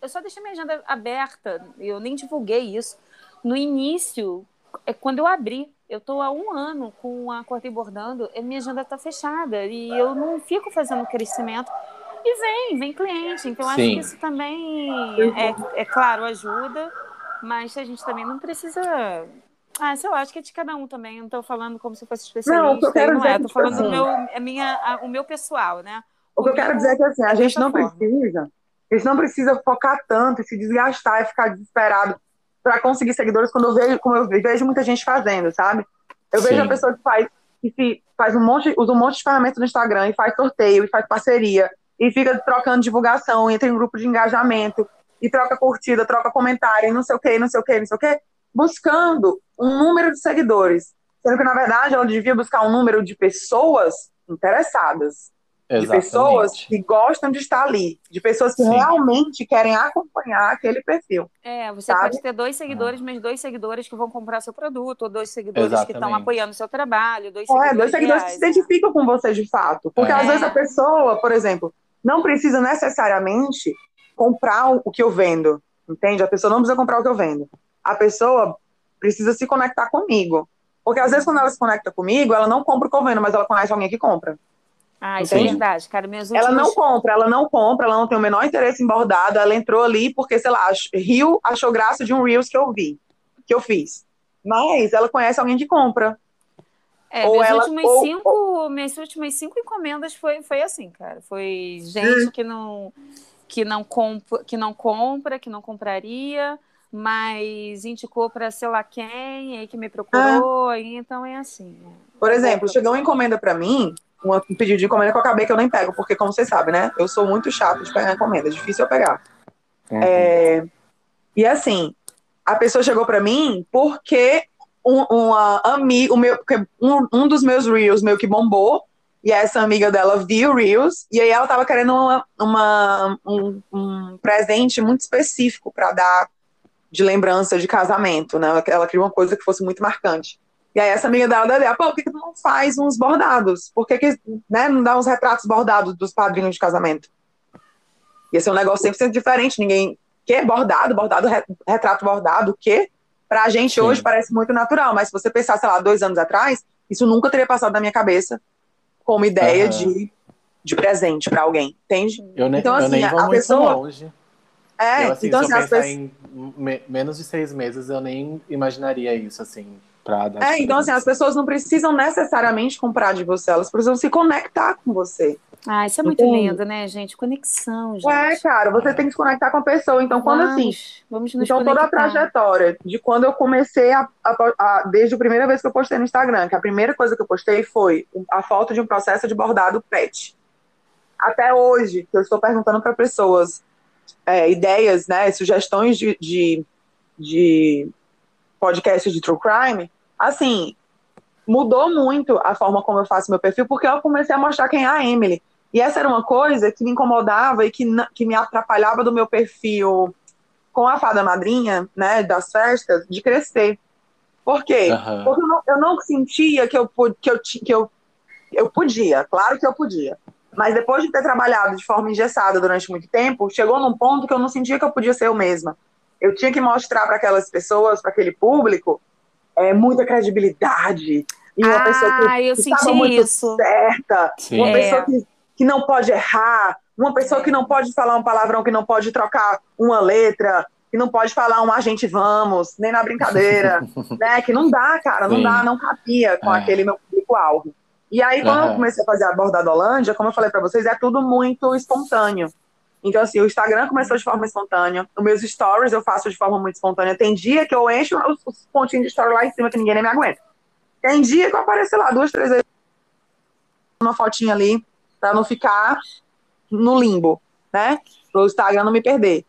Eu só deixei minha agenda aberta, eu nem divulguei isso. No início, é quando eu abri. Eu tô há um ano com a Cortei Bordando, e minha agenda tá fechada. E eu não fico fazendo crescimento. E vem, vem cliente. Então, eu acho Sim. que isso também, é, é claro, ajuda. Mas a gente também não precisa. Ah, sei lá, acho que é de cada um também. Eu não tô falando como se fosse especialista. Não, o que eu quero não dizer é. é tipo falando do assim, meu, a minha, a- o meu pessoal, né? O que eu quero dizer é que assim, a é gente não forma. precisa, a gente não precisa focar tanto e se desgastar e ficar desesperado para conseguir seguidores quando eu vejo, como eu vejo muita gente fazendo, sabe? Eu vejo Sim. a pessoa que faz, que se, faz um monte, usa um monte de ferramentas no Instagram e faz sorteio e faz parceria e fica trocando divulgação, entra em grupo de engajamento e troca curtida, troca comentário, e não sei o que, não sei o que, não sei o que, buscando um número de seguidores. Sendo que, na verdade, ela devia buscar um número de pessoas interessadas de pessoas Exatamente. que gostam de estar ali, de pessoas que Sim. realmente querem acompanhar aquele perfil. É, você Sabe? pode ter dois seguidores, mas dois seguidores que vão comprar seu produto, ou dois seguidores que estão Exatamente. apoiando o seu trabalho, dois É, seguidores, dois seguidores que reais, se né? identificam com você de fato. Porque É. às vezes a pessoa, por exemplo, não precisa necessariamente comprar o o que eu vendo, entende? A pessoa não precisa comprar o que eu vendo. A pessoa precisa se conectar comigo. Porque às vezes quando ela se conecta comigo, ela não compra o que eu vendo, mas ela conhece alguém que compra. Ah, isso é verdade, cara. Ela não compra, ela não compra, ela não tem o menor interesse em bordado, ela entrou ali porque, sei lá, riu, achou graça de um Reels que eu vi, que eu fiz. Mas ela conhece alguém que compra. É, ou ela- últimos ou- cinco, minhas últimas cinco encomendas foi, foi assim, cara. Foi gente Hum. que não que não compra, que não compra, que não compraria, mas indicou para sei lá quem, aí que me procurou, aí, então é assim. né? Por exemplo, chegou uma encomenda pra mim, uma- um pedido de encomenda que eu acabei que eu nem pego, porque, como vocês sabem, né? Eu sou muito chato de pegar encomenda, é difícil eu pegar. Uhum. É, e assim, a pessoa chegou pra mim porque um, uma amiga, o meu, porque um, um dos meus Reels meio que bombou, e essa amiga dela viu Reels, e aí ela tava querendo uma, uma- um, um presente muito específico pra dar de lembrança de casamento, né? Ela queria uma coisa que fosse muito marcante. E aí essa amiga dela deu pô, por que, que tu não faz uns bordados? Por que, que né, não dá uns retratos bordados dos padrinhos de casamento? Ia ser um negócio 100% diferente, ninguém... Que? Bordado, bordado, re- retrato bordado, o quê? Pra gente Sim. hoje parece muito natural, mas se você pensar, sei lá, dois anos atrás, isso nunca teria passado na minha cabeça como ideia Aham. de, de presente pra alguém, entende? Eu, ne Então, eu assim, nem a vou muito pessoa- longe. É, eu, assim, então se assim, as pessoas... em me- menos de seis meses, eu nem imaginaria isso, assim, dar É, então assim, as pessoas não precisam necessariamente comprar de você, elas precisam se conectar com você. Ah, isso é muito Entende? lindo, né, gente? Conexão, gente. É, cara, você tem que se conectar com a pessoa. Então, quando assim, Vamos, nos então toda a conectar. trajetória de quando eu comecei a, a- a- desde a primeira vez que eu postei no Instagram, que a primeira coisa que eu postei foi a foto de um processo de bordado pet. Até hoje, que eu estou perguntando para pessoas é, ideias, né, sugestões de, de, de podcast de true crime, assim, mudou muito a forma como eu faço meu perfil, porque eu comecei a mostrar quem é a Emily. E essa era uma coisa que me incomodava e que, que me atrapalhava do meu perfil com a fada madrinha, né, das festas, de crescer. Por quê? Aham. Porque eu não, eu não sentia que eu, que, eu, que eu, eu podia, claro que eu podia. Mas depois de ter trabalhado de forma engessada durante muito tempo, chegou num ponto que eu não sentia que eu podia ser eu mesma. Eu tinha que mostrar para aquelas pessoas, para aquele público, é, muita credibilidade. E uma Ah, pessoa que, eu que senti estava muito isso. certa, Sim. uma É. pessoa que, que não pode errar, uma pessoa que não pode falar um palavrão, que não pode trocar uma letra, que não pode falar um a gente vamos, nem na brincadeira, né? Que não dá, cara, não Sim. dá, não cabia com é. aquele meu público-alvo. E aí, quando uhum. eu comecei a fazer a bordada Holândia, como eu falei para vocês, é tudo muito espontâneo. Então, assim, o Instagram começou de forma espontânea, os meus stories eu faço de forma muito espontânea. Tem dia que eu encho os, os pontinhos de story lá em cima que ninguém nem me aguenta. Tem dia que eu apareço, lá, duas, três vezes uma fotinha ali, para não ficar no limbo, né? O Instagram não me perder.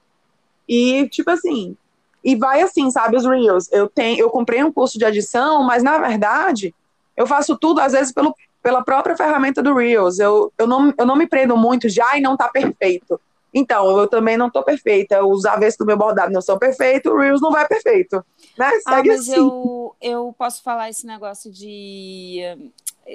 E, tipo assim, e vai assim, sabe, os Reels. Eu, tenho, eu comprei um curso de edição, mas na verdade, eu faço tudo, às vezes, pelo, pela própria ferramenta do Reels. Eu, eu, não, eu não me prendo muito de, ai, não tá perfeito. Então, eu também não tô perfeita. Os avessos do meu bordado não são perfeitos, o Reels não vai perfeito. Né? Ah, Segue ah, mas assim. eu, eu posso falar esse negócio de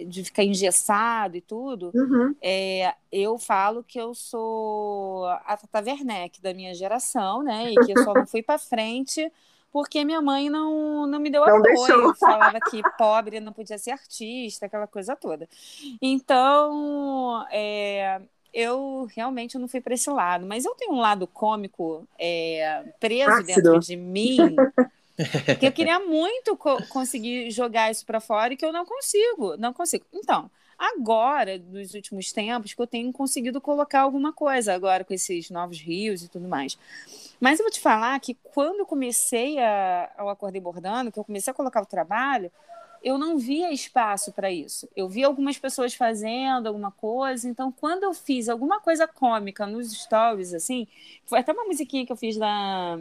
de ficar engessado e tudo, uhum. é, eu falo que eu sou a Tata Werneck da minha geração, né? E que eu só não fui para frente porque minha mãe não, não me deu não apoio. Deixou. Falava que pobre não podia ser artista, aquela coisa toda. Então, é, eu realmente não fui para esse lado. Mas eu tenho um lado cômico é, preso Ácido. dentro de mim. que eu queria muito co conseguir jogar isso para fora e que eu não consigo, não consigo. Então, agora, nos últimos tempos, que eu tenho conseguido colocar alguma coisa agora com esses novos rios e tudo mais. Mas eu vou te falar que quando eu comecei a, ao Acordei Bordando, que eu comecei a colocar o trabalho, eu não via espaço para isso. Eu vi algumas pessoas fazendo alguma coisa, então quando eu fiz alguma coisa cômica nos stories, assim, foi até uma musiquinha que eu fiz da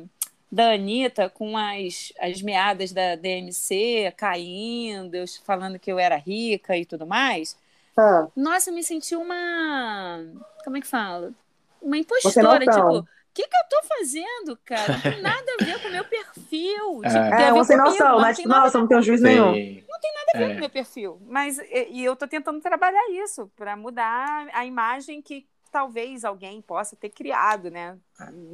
da Anitta com as, as meadas da DMC caindo, eu falando que eu era rica e tudo mais. Ah. Nossa, eu me senti uma. Como é que fala? Uma impostora, tipo. O que, que eu tô fazendo, cara? Não tem nada a ver com o meu perfil. É. Tipo, é, sem noção? Tipo, nossa, não tem um juiz nenhum. Não tem nada a ver é. com o meu perfil. Mas e, e eu tô tentando trabalhar isso para mudar a imagem que, talvez alguém possa ter criado, né?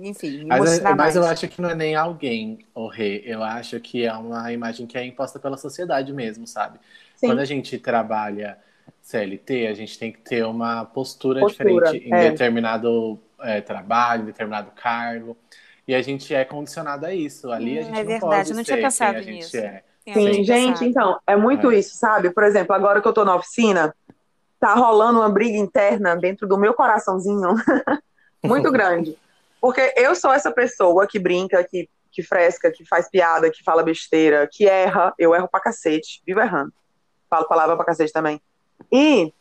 Enfim, mas, mas eu acho que não é nem alguém, o rei. Eu acho que é uma imagem que é imposta pela sociedade mesmo, sabe? Sim. Quando a gente trabalha CLT, a gente tem que ter uma postura, postura diferente em é. determinado é, trabalho, em determinado cargo. E a gente é condicionado a isso. Ali a hum, gente é não verdade, pode eu não tinha pensado nisso. É. Sim, gente, então, é muito é. isso, sabe? Por exemplo, agora que eu tô na oficina, tá rolando uma briga interna dentro do meu coraçãozinho muito grande. Porque eu sou essa pessoa que brinca, que, que fresca, que faz piada, que fala besteira, que erra. Eu erro pra cacete, vivo errando. Falo palavra pra cacete também. E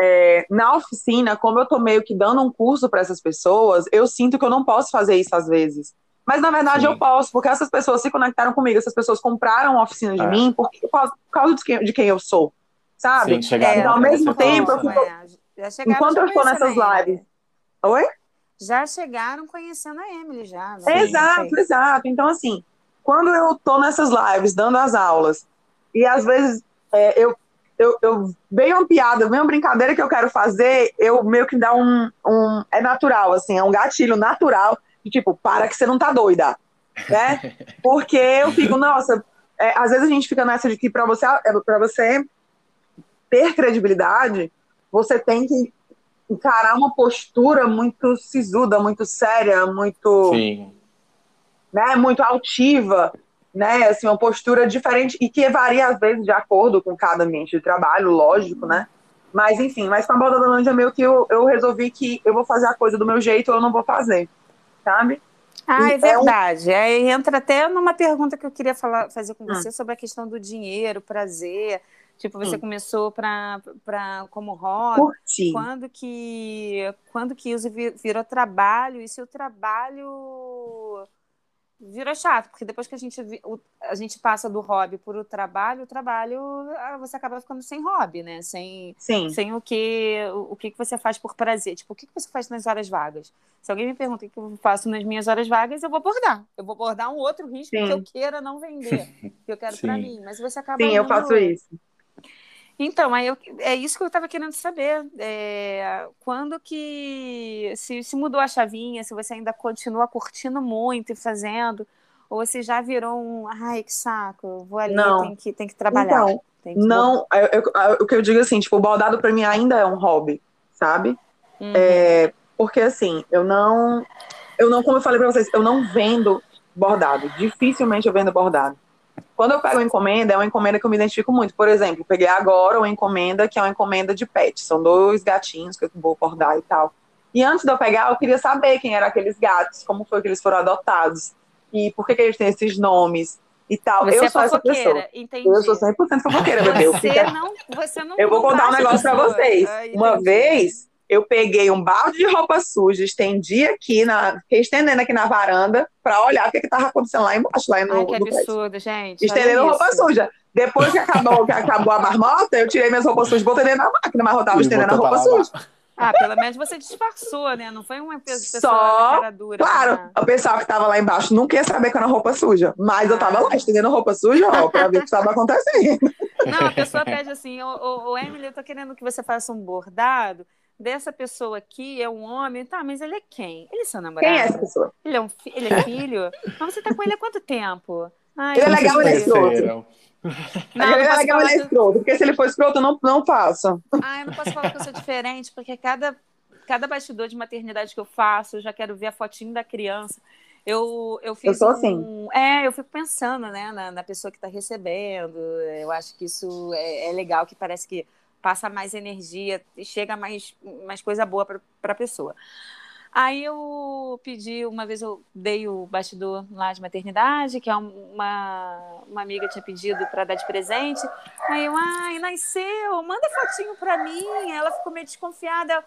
é, na oficina, como eu tô meio que dando um curso para essas pessoas, eu sinto que eu não posso fazer isso às vezes. Mas na verdade Sim. eu posso, porque essas pessoas se conectaram comigo, essas pessoas compraram a oficina de é. mim por, por causa de quem, de quem eu sou sabe? Sim, é, então, ao mesmo tempo, eu fico... é. enquanto eu estou nessas lives. Oi? Já chegaram conhecendo a Emily, já. Né? Exato, exato. Então, assim, quando eu estou nessas lives, dando as aulas, e às vezes é, eu, eu, eu vejo uma piada, vejo uma brincadeira que eu quero fazer, eu meio que dá um, um. É natural, assim, é um gatilho natural, de tipo, para que você não tá doida. Né? Porque eu fico, nossa, é, às vezes a gente fica nessa de que para você, para você ter credibilidade, você tem que encarar uma postura muito sisuda, muito séria, muito, Sim. né, muito altiva, né, assim, uma postura diferente e que varia às vezes de acordo com cada ambiente de trabalho, lógico, né? Mas enfim, mas com a Balda da Lândia meio que eu, eu resolvi que eu vou fazer a coisa do meu jeito ou eu não vou fazer, sabe? Ah, é verdade. É um... Aí entra até numa pergunta que eu queria falar, fazer com hum. você hum. sobre a questão do dinheiro, prazer. Tipo, você hum. começou pra, pra, como hobby. Curti. Quando que, quando que isso virou trabalho? E se o trabalho virou chato? Porque depois que a gente, a gente passa do hobby para o trabalho, o trabalho ah, você acaba ficando sem hobby, né? Sem, Sim. sem o que o que você faz por prazer. Tipo, o que você faz nas horas vagas? Se alguém me pergunta o que eu faço nas minhas horas vagas, eu vou bordar. Eu vou bordar um outro risco Sim. que eu queira não vender, que eu quero para mim. Mas você acaba. Sim, eu faço isso. Então, aí eu, é isso que eu estava querendo saber. É, quando que se, se mudou a chavinha, se você ainda continua curtindo muito e fazendo, ou se já virou um ai, que saco, vou ali, não. tem que, tem que trabalhar. Então, que... não, eu, eu, o que eu digo assim, tipo, o baldado para mim ainda é um hobby, sabe? Uhum. É, porque assim, eu não, eu não, como eu falei para vocês, eu não vendo bordado. Dificilmente eu vendo bordado. Quando eu pego uma encomenda, é uma encomenda que eu me identifico muito. Por exemplo, peguei agora uma encomenda que é uma encomenda de pet. São dois gatinhos que eu vou bordar e tal. E antes de eu pegar, eu queria saber quem eram aqueles gatos, como foi que eles foram adotados, e por que, que eles têm esses nomes e tal. Você eu é sou essa pessoa. entendi. Eu sou 100% fofoqueira, bebê. Eu, Você não, você não eu vou contar um negócio pra pessoa. vocês. Ah, Uma vez, eu peguei um balde de roupa suja, estendi aqui, na, fiquei estendendo aqui na varanda pra olhar o que, que tava acontecendo lá embaixo, lá no, Ai, que absurdo, gente. Estendendo roupa suja. Depois que acabou, que acabou a marmota, eu tirei minhas roupas sujas, botei dentro da máquina, mas eu tava E estendendo a roupa suja. Ah, pelo menos você disfarçou, né? Não foi uma pe- pessoa Só, na cara dura. Claro, né? o pessoal que tava lá embaixo não queria saber que era roupa suja, mas eu tava lá estendendo roupa suja, ó, pra ver o que estava acontecendo. Não, a pessoa pede assim, ô, ô, ô, Emily, eu tô querendo que você faça um bordado dessa pessoa aqui, é um homem, tá, mas ele é quem? Ele é seu namorado? Quem é essa pessoa? Ele é, um fi- ele é filho? Mas você tá com ele há quanto tempo? Ai, Ele é legal, ele é escroto. Não, ele não é legal, falar ele é escroto, porque se ele for escroto, eu não, não faço. Ah, eu não posso falar que eu sou diferente, porque cada, cada bastidor de maternidade que eu faço, eu já quero ver a fotinho da criança. Eu, eu fiz sou um- assim. É, eu fico pensando, né, na, na pessoa que está recebendo. Eu acho que isso é, é legal, que parece que passa mais energia e chega mais, mais coisa boa para a pessoa. Aí eu pedi, uma vez eu dei o bastidor lá de maternidade, que é um- uma, uma amiga tinha pedido para dar de presente. Aí eu, ai, nasceu, manda fotinho para mim. Ela ficou meio desconfiada.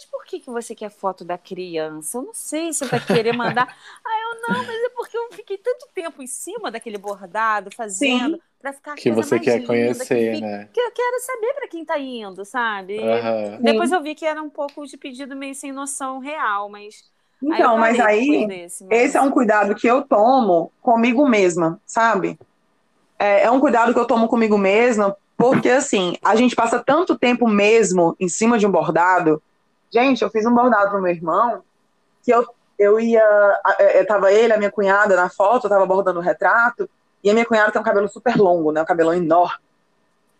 Mas por que, que você quer foto da criança? Eu não sei se vai querer mandar. Aí eu, não, mas é porque eu fiquei tanto tempo em cima daquele bordado, fazendo, para ficar a Que coisa você mais quer linda, que conhecer, fica- né? que eu quero saber para quem tá indo, sabe? Aham. Depois eu vi que era um pouco de pedido meio sem noção real, mas. aí Então, mas parei depois aí, desse, mas- esse é um cuidado que eu tomo comigo mesma, sabe? É, é um cuidado que eu tomo comigo mesma, porque assim, a gente passa tanto tempo mesmo em cima de um bordado. Gente, eu fiz um bordado pro meu irmão, que eu, eu ia. a- é, Tava ele, a minha cunhada na foto, eu tava bordando o retrato, e a minha cunhada tem um cabelo super longo, né? Um cabelão enorme.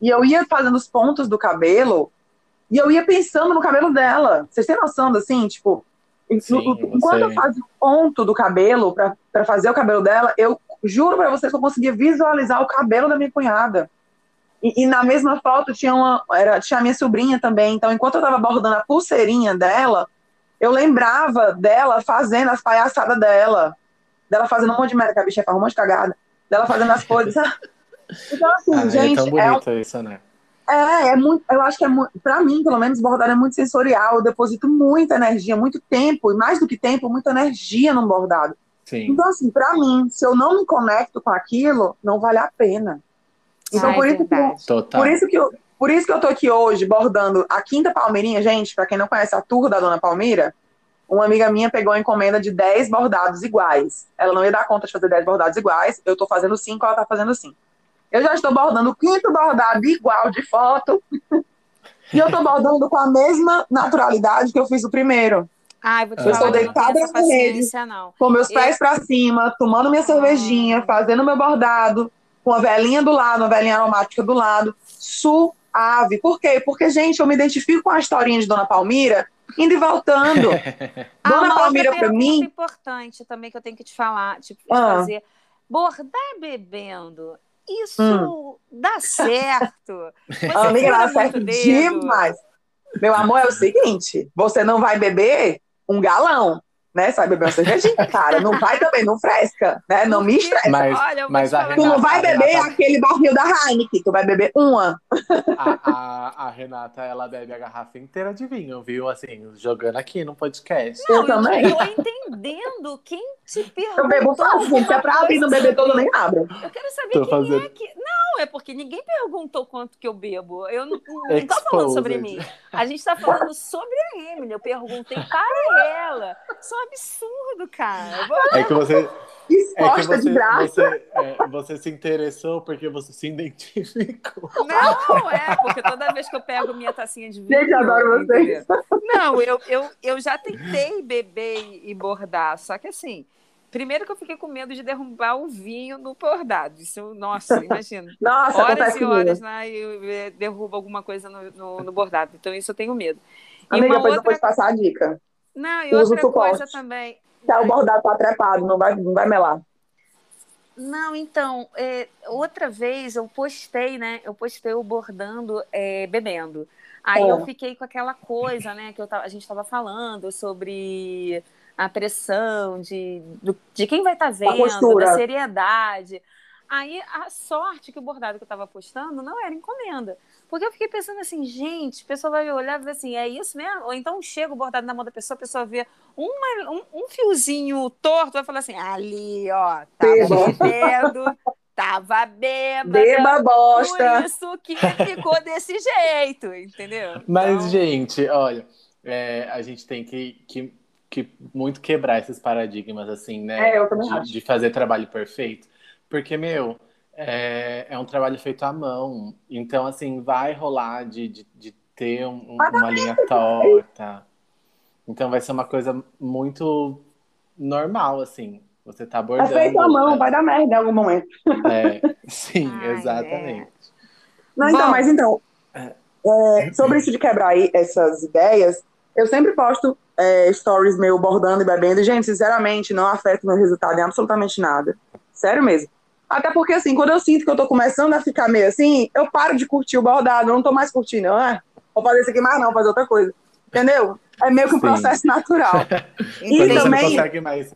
E eu ia fazendo os pontos do cabelo, e eu ia pensando no cabelo dela. Vocês têm noção, assim, tipo, Sim, Enquanto eu fazia o ponto do cabelo pra fazer o cabelo dela, eu juro pra vocês que eu conseguia visualizar o cabelo da minha cunhada. E, e na mesma foto tinha uma era, tinha a minha sobrinha também. Então, enquanto eu tava bordando a pulseirinha dela, eu lembrava dela fazendo as palhaçadas dela, dela fazendo um monte de merda, que a bicha faz um monte de cagada, dela fazendo as coisas. Então, assim, Ah, é gente, tão é, um bonito isso, né? é, é muito, eu acho que é muito, pra mim, pelo menos, bordar é muito sensorial. Eu deposito muita energia, muito tempo, e mais do que tempo, muita energia num bordado. Sim. Então, assim, pra mim, se eu não me conecto com aquilo, não vale a pena. Então, Ah, é por, isso que, eu-. Total. por, isso que eu, por isso que eu tô aqui hoje bordando a Quinta Palmeirinha, gente, pra quem não conhece a tour da Dona Palmira, uma amiga minha pegou a encomenda de 10 bordados iguais. Ela não ia dar conta de fazer 10 bordados iguais, eu tô fazendo 5, ela tá fazendo 5. Eu já estou bordando o quinto bordado igual de foto. e eu tô bordando com a mesma naturalidade que eu fiz o primeiro. Ai, vou te Eu falar, estou eu deitada na rede. paciência, não. com meus Eu- pés pra cima, tomando minha cervejinha, fazendo meu bordado, com a velhinha do lado, uma velhinha aromática do lado, suave. Por quê? Porque, gente, eu me identifico com a historinha de Dona Palmira, indo e voltando. Dona Palmira, pergunta mim, importante também que eu tenho que te falar, tipo, te Ah. fazer. Bordar bebendo, isso Hum. dá certo? Você amiga, muito serve dedo? demais. Meu amor, é o seguinte: você não vai beber um galão, né? Vai beber uma cervejinha, cara. Não vai também, não fresca, né? Não me estressa. Mas- olha, eu mas a falar Tu não Renata- vai beber Renata- aquele barril da Heineken, tu vai beber uma. A, a- a Renata, ela bebe a garrafa inteira de vinho, viu? Assim, jogando aqui no podcast. Eu Não, também. Eu tô entendendo quem te perguntou. Eu bebo fácil, gente. Se é pra abrir, não beber todo, nem abro. Eu quero saber Tô quem fazendo- é que. Não, é porque ninguém perguntou quanto que eu bebo. Eu não, não tô falando sobre mim. A gente tá falando sobre a Emily. Eu perguntei para ela. É um absurdo, cara. Eu vou- É que você, é que Exposta você, de graça. você, é, você se interessou porque você se identificou. Não, é, porque toda vez que eu pego minha tacinha de vinho. Gente, adoro vocês. Não, eu, eu, eu já tentei beber e- e bordar, só que assim. Primeiro que eu fiquei com medo de derrubar o vinho no bordado. Isso, nossa, imagina. Nossa, horas e horas lá e eu, eh, derrubo alguma coisa no, no, no bordado. Então, isso eu tenho medo. E Amiga, uma depois eu outra, vou te passar a dica. Não, e usa outra coisa suporte. também. Tá, o bordado tá trepado, não vai, não vai melar. Não, então, é, outra vez eu postei, né? Eu postei o bordando é, bebendo. Aí eu fiquei com aquela coisa, né, que eu, a gente estava falando sobre a pressão de, do, de quem vai estar tá vendo, da seriedade. Aí a sorte que o bordado que eu estava postando não era encomenda. Porque eu fiquei pensando assim, gente, a pessoa vai olhar e ver assim, é isso mesmo? Ou então chega o bordado na mão da pessoa, a pessoa vê uma, um, um fiozinho torto, vai falar assim, ali, ó, tava bebendo, tava bêbada. Beba bosta. Por isso que ficou desse jeito, entendeu? Mas, então... gente, olha, é, a gente tem que, que, que muito quebrar esses paradigmas, assim, né? É, eu também de, acho. de fazer trabalho perfeito. Porque, meu, é, é um trabalho feito à mão. Então, assim, vai rolar de, de, de ter um, uma linha torta. Então vai ser uma coisa muito normal, assim. Você tá abordando. É feito à mão, vai dar merda em algum momento. É, sim, Ai, exatamente. É. Não, então, Bom, mas então, é, é sobre isso de quebrar aí essas ideias, eu sempre posto é, stories meu bordando e bebendo. E, gente, sinceramente, não afeta o meu resultado em absolutamente nada. Sério mesmo. Até porque, assim, quando eu sinto que eu tô começando a ficar meio assim, eu paro de curtir o bordado, eu não tô mais curtindo, ah, vou fazer isso aqui mais não, vou fazer outra coisa. Entendeu? É meio que um Sim. processo natural. e também... Você não consegue mais...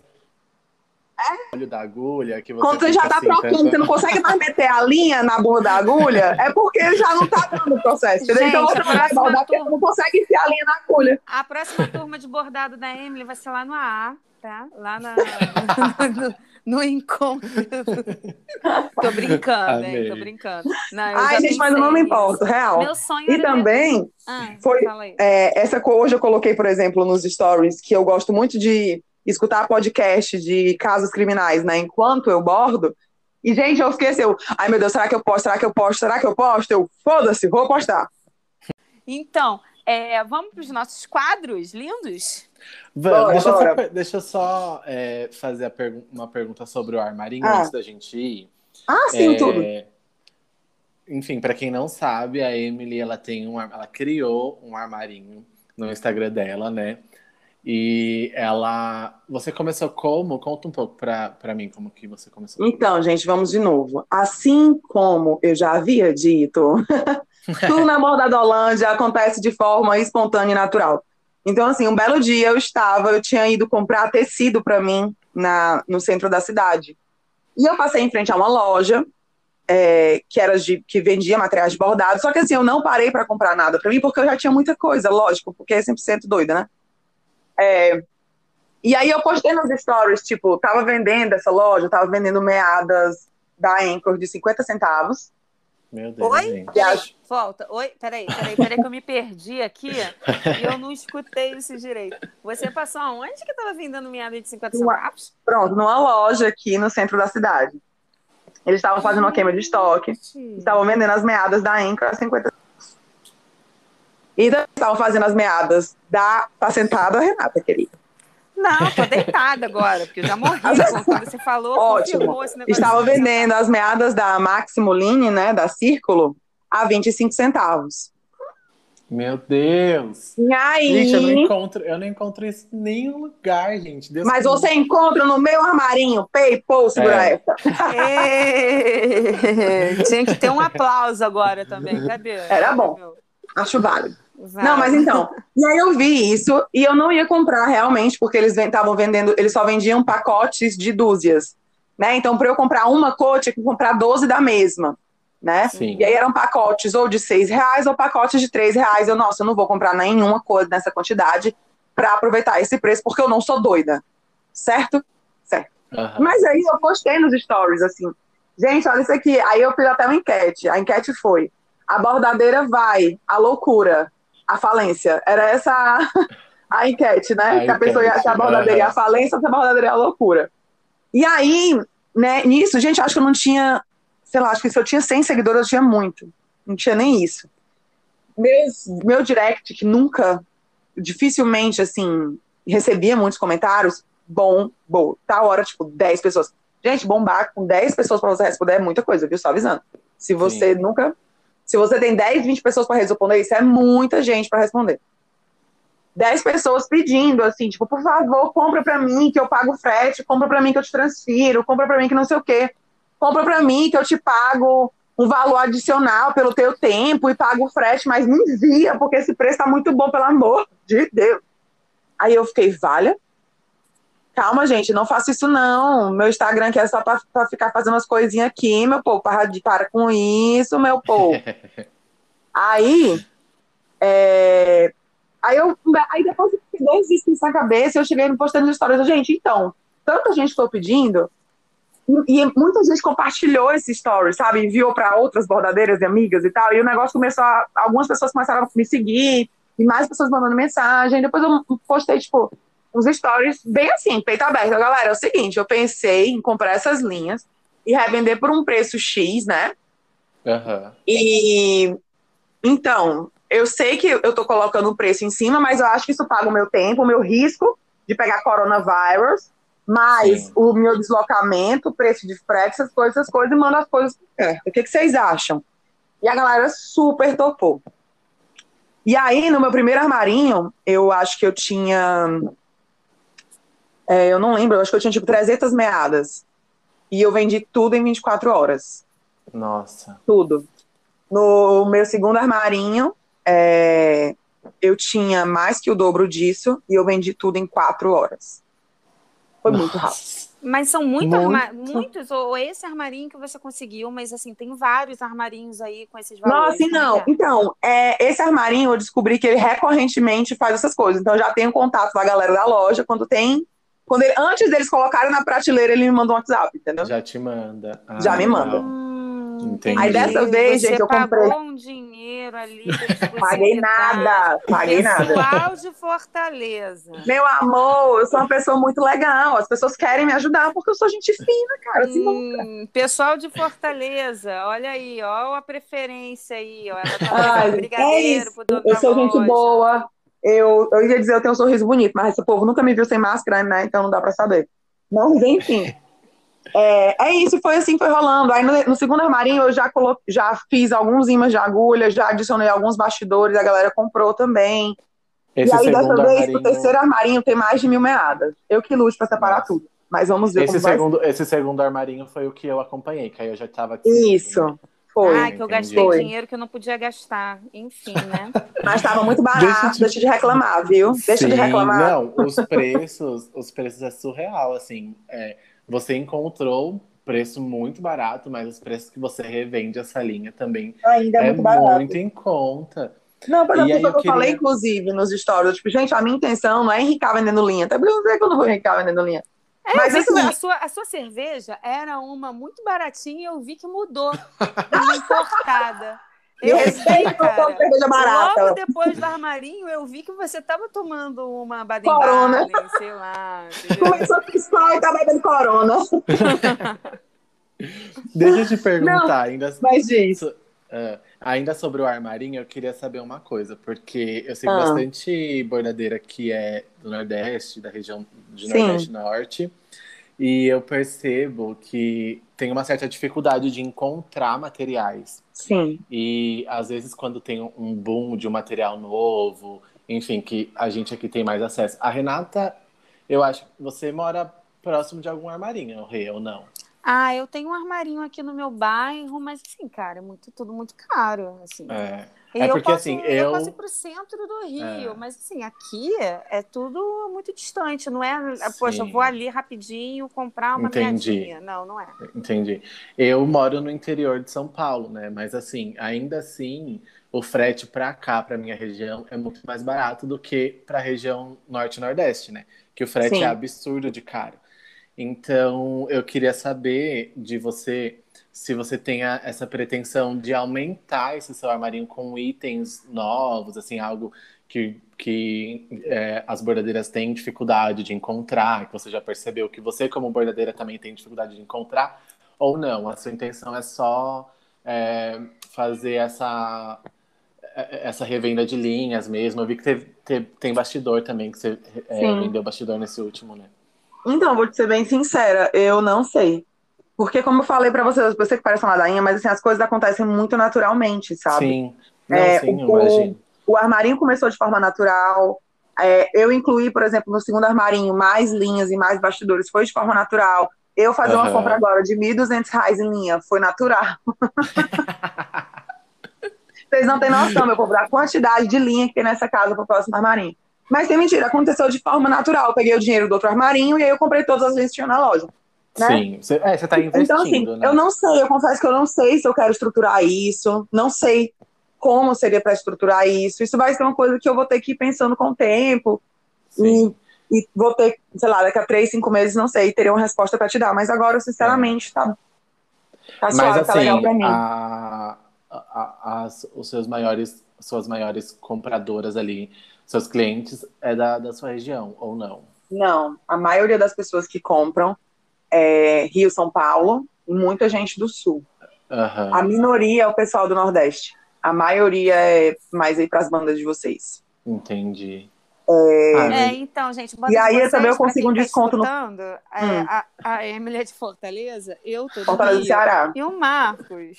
É? Olho da agulha, que você Quando você já tá assim, trocando, você não consegue mais meter a linha na borda da agulha, é porque já não tá dando o processo, entendeu? Então, Gente, então outra vai bordar turma... não consegue enfiar a linha na agulha. A próxima turma de bordado da Emily vai ser lá no AA, tá? Lá na... no encontro. Tô brincando, hein? Tô brincando. Não, Ai, gente, mas eu não me importo, real. Meu sonho E também, ah, foi, é, essa hoje eu coloquei, por exemplo, nos stories, que eu gosto muito de escutar podcast de casos criminais, né? Enquanto eu bordo. E, gente, eu esqueci. Eu, Ai, meu Deus, será que eu posto? Será que eu posto? Será que eu posto? Eu, foda-se, vou postar. Então, é, vamos para os nossos quadros lindos? Vamos, deixa, eu só, deixa, eu só, é, fazer pergu uma pergunta sobre o armarinho ah. antes da gente ir. Ah, sim, é, tudo. Enfim, para quem não sabe, a Emily ela tem um, ela criou um armarinho no Instagram dela, né? E ela, você começou como? Conta um pouco para mim como que você começou. Então, gente, vamos de novo. Assim como eu já havia dito, tudo na borda da Holândia acontece de forma espontânea e natural. Então, assim, um belo dia eu estava, eu tinha ido comprar tecido para mim na, no centro da cidade. E eu passei em frente a uma loja é, que era de que vendia materiais de bordado, só que assim, eu não parei para comprar nada para mim porque eu já tinha muita coisa, lógico, porque é 100% doida, né? É, e aí eu postei nos stories, tipo, tava vendendo essa loja, tava vendendo meadas da Anchor de 50 centavos. Meu Deus. Oi? Gente. Volta. Oi, peraí, peraí, peraí, que eu me perdi aqui e eu não escutei isso direito. Você passou aonde que estava vendendo meada de 50 centavos? Pronto, numa loja aqui no centro da cidade. Eles estavam fazendo uma queima de estoque, estavam vendendo as meadas da Anchor a 50 centavos. E estavam fazendo as meadas da. Tá sentada, Renata, querida. Não, tô deitada agora, porque eu já morri. Quando você falou, Ótimo. Estava vendendo as meadas da Maximoline, né, da Círculo, a 25 centavos. Meu Deus! E aí... Gente, eu não encontro, eu não encontro isso em nenhum lugar, gente. Deus Mas você encontra no meu armarinho, PayPal, segura é. essa. Tinha que ter um aplauso agora também, cadê? Era bom, acho válido. Vai. Não, mas então, e aí eu vi isso e eu não ia comprar realmente, porque eles estavam vendendo, eles só vendiam pacotes de dúzias, né? Então, para eu comprar uma cor, tinha que comprar 12 da mesma, né? Sim. E aí eram pacotes ou de seis reais ou pacotes de três reais. Eu, nossa, eu não vou comprar nenhuma cor nessa quantidade para aproveitar esse preço, porque eu não sou doida, certo? Certo. Uhum. Mas aí eu postei nos stories, assim, gente, olha isso aqui. Aí eu fiz até uma enquete. A enquete foi: a bordadeira vai, a loucura a falência. Era essa a, a enquete, né? A que a pessoa ia achar a bordadeira é a falência, ou a bordadeira é a loucura. E aí, né, nisso, gente, acho que eu não tinha, sei lá, acho que se eu tinha 100 seguidores, eu tinha muito. Não tinha nem isso. Meus, meu direct, que nunca, dificilmente, assim, recebia muitos comentários, bom, bom, tá hora, tipo, 10 pessoas. Gente, bombar com 10 pessoas para você responder é muita coisa, viu? Só avisando. Se você Sim. nunca se você tem 10, 20 pessoas para responder, isso é muita gente para responder. 10 pessoas pedindo, assim, tipo, por favor, compra para mim que eu pago frete, compra para mim que eu te transfiro, compra para mim que não sei o quê. compra pra mim que eu te pago um valor adicional pelo teu tempo e pago frete, mas me envia, porque esse preço tá muito bom, pelo amor de Deus. Aí eu fiquei, valha? Calma, gente, não faça isso não. Meu Instagram aqui é só pra, pra ficar fazendo as coisinhas aqui, meu povo. Para, para com isso, meu povo. aí, é, aí eu, aí depois eu fiquei dois dias na cabeça, eu cheguei no postando histórias. Gente, então, tanta gente foi pedindo, e muita gente compartilhou esse story, sabe? Enviou para outras bordadeiras e amigas e tal. E o negócio começou a. Algumas pessoas começaram a me seguir, e mais pessoas mandando mensagem. Depois eu postei, tipo, uns stories bem assim, peito aberto. Galera, é o seguinte: eu pensei em comprar essas linhas e revender por um preço X, né? Uhum. E. Então, eu sei que eu tô colocando o preço em cima, mas eu acho que isso paga o meu tempo, o meu risco de pegar coronavírus mais Sim. o meu deslocamento, o preço de frete, essas coisas, essas coisas, e manda as coisas perto. O que, que vocês acham? E a galera super topou. E aí, no meu primeiro armarinho, eu acho que eu tinha. É, eu não lembro, eu acho que eu tinha tipo 300 meadas. E eu vendi tudo em 24 horas. Nossa. Tudo. No meu segundo armarinho, é, eu tinha mais que o dobro disso e eu vendi tudo em 4 horas. Foi Nossa. muito rápido. Mas são muito muito. Arma... muitos, ou esse armarinho que você conseguiu, mas assim, tem vários armarinhos aí com esses valores. Não, assim não. É? Então, é, esse armarinho eu descobri que ele recorrentemente faz essas coisas. Então, eu já tenho contato da galera da loja. Quando tem. Quando ele, antes deles colocarem na prateleira, ele me manda um WhatsApp, entendeu? Já te manda. Ah, já me manda. Entendi. Aí dessa vez, você gente, eu comprei. um dinheiro ali. paguei nada, paguei nada. Pessoal de Fortaleza. Meu amor, eu sou uma pessoa muito legal. As pessoas querem me ajudar porque eu sou gente fina, cara. Assim, hum, pessoal de Fortaleza, olha aí, ó a preferência aí, ó. Ela tá Ai, é Eu sou gente boa. Eu, eu ia dizer, eu tenho um sorriso bonito, mas esse povo nunca me viu sem máscara, né? Então não dá pra saber. Mas, enfim. É, é isso, foi assim, foi rolando. Aí no, no, segundo armarinho eu já, colo... já fiz alguns imãs de agulha, já adicionei alguns bastidores, a galera comprou também. Esse e aí dessa armarinho... vez, o terceiro armarinho tem mais de mil meadas. Eu que luto para separar Nossa. tudo. Mas vamos ver esse segundo, Esse segundo armarinho foi o que eu acompanhei, que aí eu já estava aqui. Isso. Né? Foi. Ah, que eu gastei Foi. dinheiro que eu não podia gastar. Enfim, né? Mas estava muito barato, deixa de... deixa de, reclamar, viu? Deixa Sim, de reclamar. Não, os preços, os preços é surreal, assim. É, você encontrou preço muito barato, mas os preços que você revende essa linha também Ainda é, é muito, barato. muito em conta. Não, por exemplo, eu, eu queria... falei, inclusive, nos stories, tipo, gente, a minha intenção não é enricar vendendo linha. Até porque eu não sei que eu não vou enricar vendendo linha. É, Mas assim, a, sua, a sua cerveja era uma muito baratinha e eu vi que mudou. Uma importada. Eu respeito cara. cerveja barata. Logo depois do armarinho, eu vi que você estava tomando uma baden corona. sei lá. Começou a piscar e tá bebendo corona. Deixa eu te perguntar, Não, ainda. Mas isso. Uh, ainda sobre o armarinho, eu queria saber uma coisa, porque eu sei ah. bastante bordadeira que é do Nordeste, da região de Nordeste Sim. Norte. E eu percebo que tem uma certa dificuldade de encontrar materiais. Sim. E às vezes quando tem um boom de um material novo, enfim, que a gente aqui tem mais acesso. A Renata, eu acho que você mora próximo de algum armarinho, Rê, ou não? Ah, eu tenho um armarinho aqui no meu bairro, mas assim, cara, é muito, tudo muito caro, assim. É. É porque, eu assim, eu... eu passo para o centro do Rio, é. mas assim, aqui é tudo muito distante, não é? Sim. Poxa, eu vou ali rapidinho comprar uma Entendi. meadinha. Não, não é. Entendi. Eu moro no interior de São Paulo, né? Mas assim, ainda assim, o frete para cá, para minha região, é muito mais barato do que para a região norte nordeste, né? Que o frete Sim. é absurdo de caro. Então, eu queria saber de você se você tem essa pretensão de aumentar esse seu armarinho com itens novos, assim, algo que, que é, as bordadeiras têm dificuldade de encontrar, que você já percebeu que você, como bordadeira, também tem dificuldade de encontrar, ou não? A sua intenção é só é, fazer essa, é, essa revenda de linhas mesmo. Eu vi que teve, teve, tem bastidor também, que você é, vendeu bastidor nesse último, né? Então, vou te ser bem sincera, eu não sei. Porque, como eu falei para vocês, eu sei que parece uma ladainha, mas assim, as coisas acontecem muito naturalmente, sabe? Sim, não, é, sim, o, imagino. O armarinho começou de forma natural. É, eu incluí, por exemplo, no segundo armarinho, mais linhas e mais bastidores, foi de forma natural. Eu fazer uma Aham. compra agora de R$ 1.200 em linha foi natural. Vocês não têm noção, meu povo, da quantidade de linha que tem nessa casa pro próximo armarinho. Mas tem mentira, aconteceu de forma natural. Eu peguei o dinheiro do outro armarinho e aí eu comprei todas as linhas que tinham na loja. né? Sim, você, é, você tá investindo, Então, assim, né? eu não sei, eu confesso que eu não sei se eu quero estruturar isso, não sei como seria para estruturar isso. Isso vai ser uma coisa que eu vou ter que ir pensando com o tempo e, e vou ter, sei lá, daqui a três, cinco meses, não sei, teria uma resposta para te dar. Mas agora, sinceramente, tá, tá Mas suave, tá assim, legal pra mim. a- a- as, os seus maiores, suas maiores compradoras ali, seus clientes, é da, da sua região, ou não? Não, a maioria das pessoas que compram é Rio, São Paulo, e muita gente do Sul. Aham. A minoria é o pessoal do Nordeste. A maioria é mais aí pras bandas de vocês. Entendi. É, Ah, É, então, gente, E aí, vocês, também eu consigo um tá desconto no- escutando, é, Hum. a, a Emily é de Fortaleza, eu tô do Fortaleza do Rio. Ceará. E o Marcos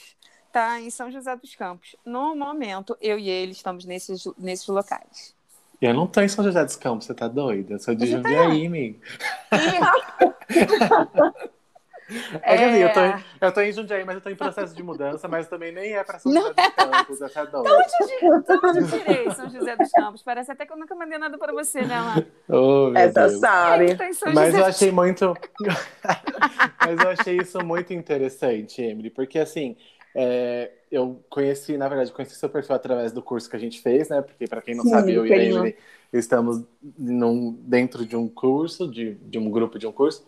tá em São José dos Campos. No momento, eu e ele estamos nesses, nesses locais. Eu não tô em São José dos Campos, você tá doida? Eu sou de Você tá- Jundiaí, amigo. É eu tô, em- eu tô em Jundiaí, mas eu tô em processo de mudança, mas também nem é pra São José dos Campos, essa é doida. Então, onde eu tirei São José dos Campos? Parece até que eu nunca mandei nada para você, né, Mar? Oh, Essa Deus. sabe. Tá Mas José eu achei muito. Mas eu achei isso muito interessante, Emily, porque assim, é, eu conheci, na verdade, conheci seu perfil através do curso que a gente fez, né? Porque, para quem não Sim, sabe, eu e a. Emily estamos num, dentro de um curso, de, de um grupo de um curso.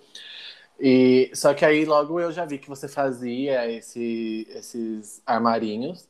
E só que aí logo eu já vi que você fazia esse, esses armarinhos.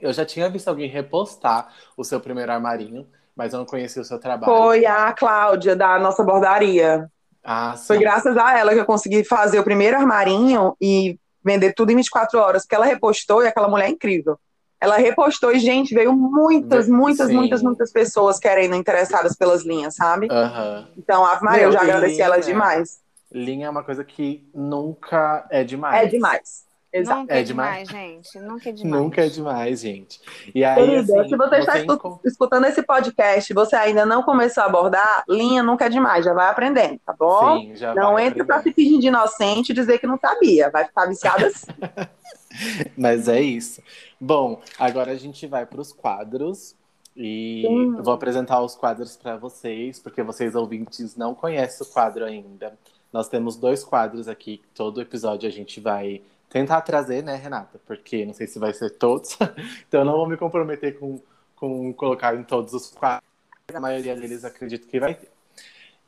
Eu já tinha visto alguém repostar o seu primeiro armarinho, mas eu não conhecia o seu trabalho. Foi a Cláudia, da nossa bordaria. Ah. Foi graças a ela que eu consegui fazer o primeiro armarinho e vender tudo em 24 horas, porque ela repostou e aquela mulher é incrível. Ela repostou e, gente, veio muitas, muitas, sim. muitas, muitas pessoas querendo, interessadas pelas linhas, sabe? Aham. Então, a Maria, eu Meu, já e agradeci linha, ela demais. Linha é uma coisa que nunca é demais. É demais. Exato. Nunca É é, demais. gente. Nunca é demais. Nunca é demais, gente. E aí, Querida, assim, se você está escutando esse podcast e você ainda não começou a abordar, linha nunca é demais, já vai aprendendo, tá bom? Sim, já não pra aprender. se fingir de inocente e dizer que não sabia. Vai ficar viciada assim. Mas é isso. Bom, agora a gente vai para os quadros. E Sim. eu vou apresentar os quadros para vocês, porque vocês ouvintes não conhecem o quadro ainda. Nós temos dois quadros aqui, todo episódio a gente vai tentar trazer, né, Renata? Porque não sei se vai ser todos, então eu não vou me comprometer com, com colocar em todos os quadros. A maioria deles acredito que vai ter.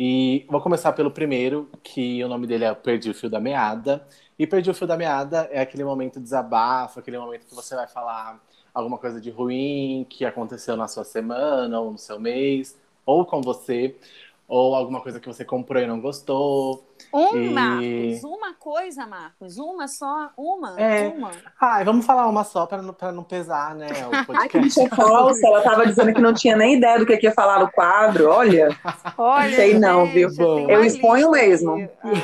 E vou começar pelo primeiro, que o nome dele é Perdi o Fio da Meada. E Perdi o Fio da Meada é aquele momento de desabafo, aquele momento que você vai falar alguma coisa de ruim que aconteceu na sua semana, ou no seu mês, ou com você, ou alguma coisa que você comprou e não gostou. Um, E- Marcos. Uma coisa, Marcos. Uma só. Uma. É. Uma. Ai, vamos falar uma só para não, pra não pesar, né? O Ai, que podcast. bicha falsa. Ela tava dizendo que não tinha nem ideia do que que ia falar no quadro. Olha. Olha, Sei não, viu? eu tenho Eu exponho mesmo. Ai.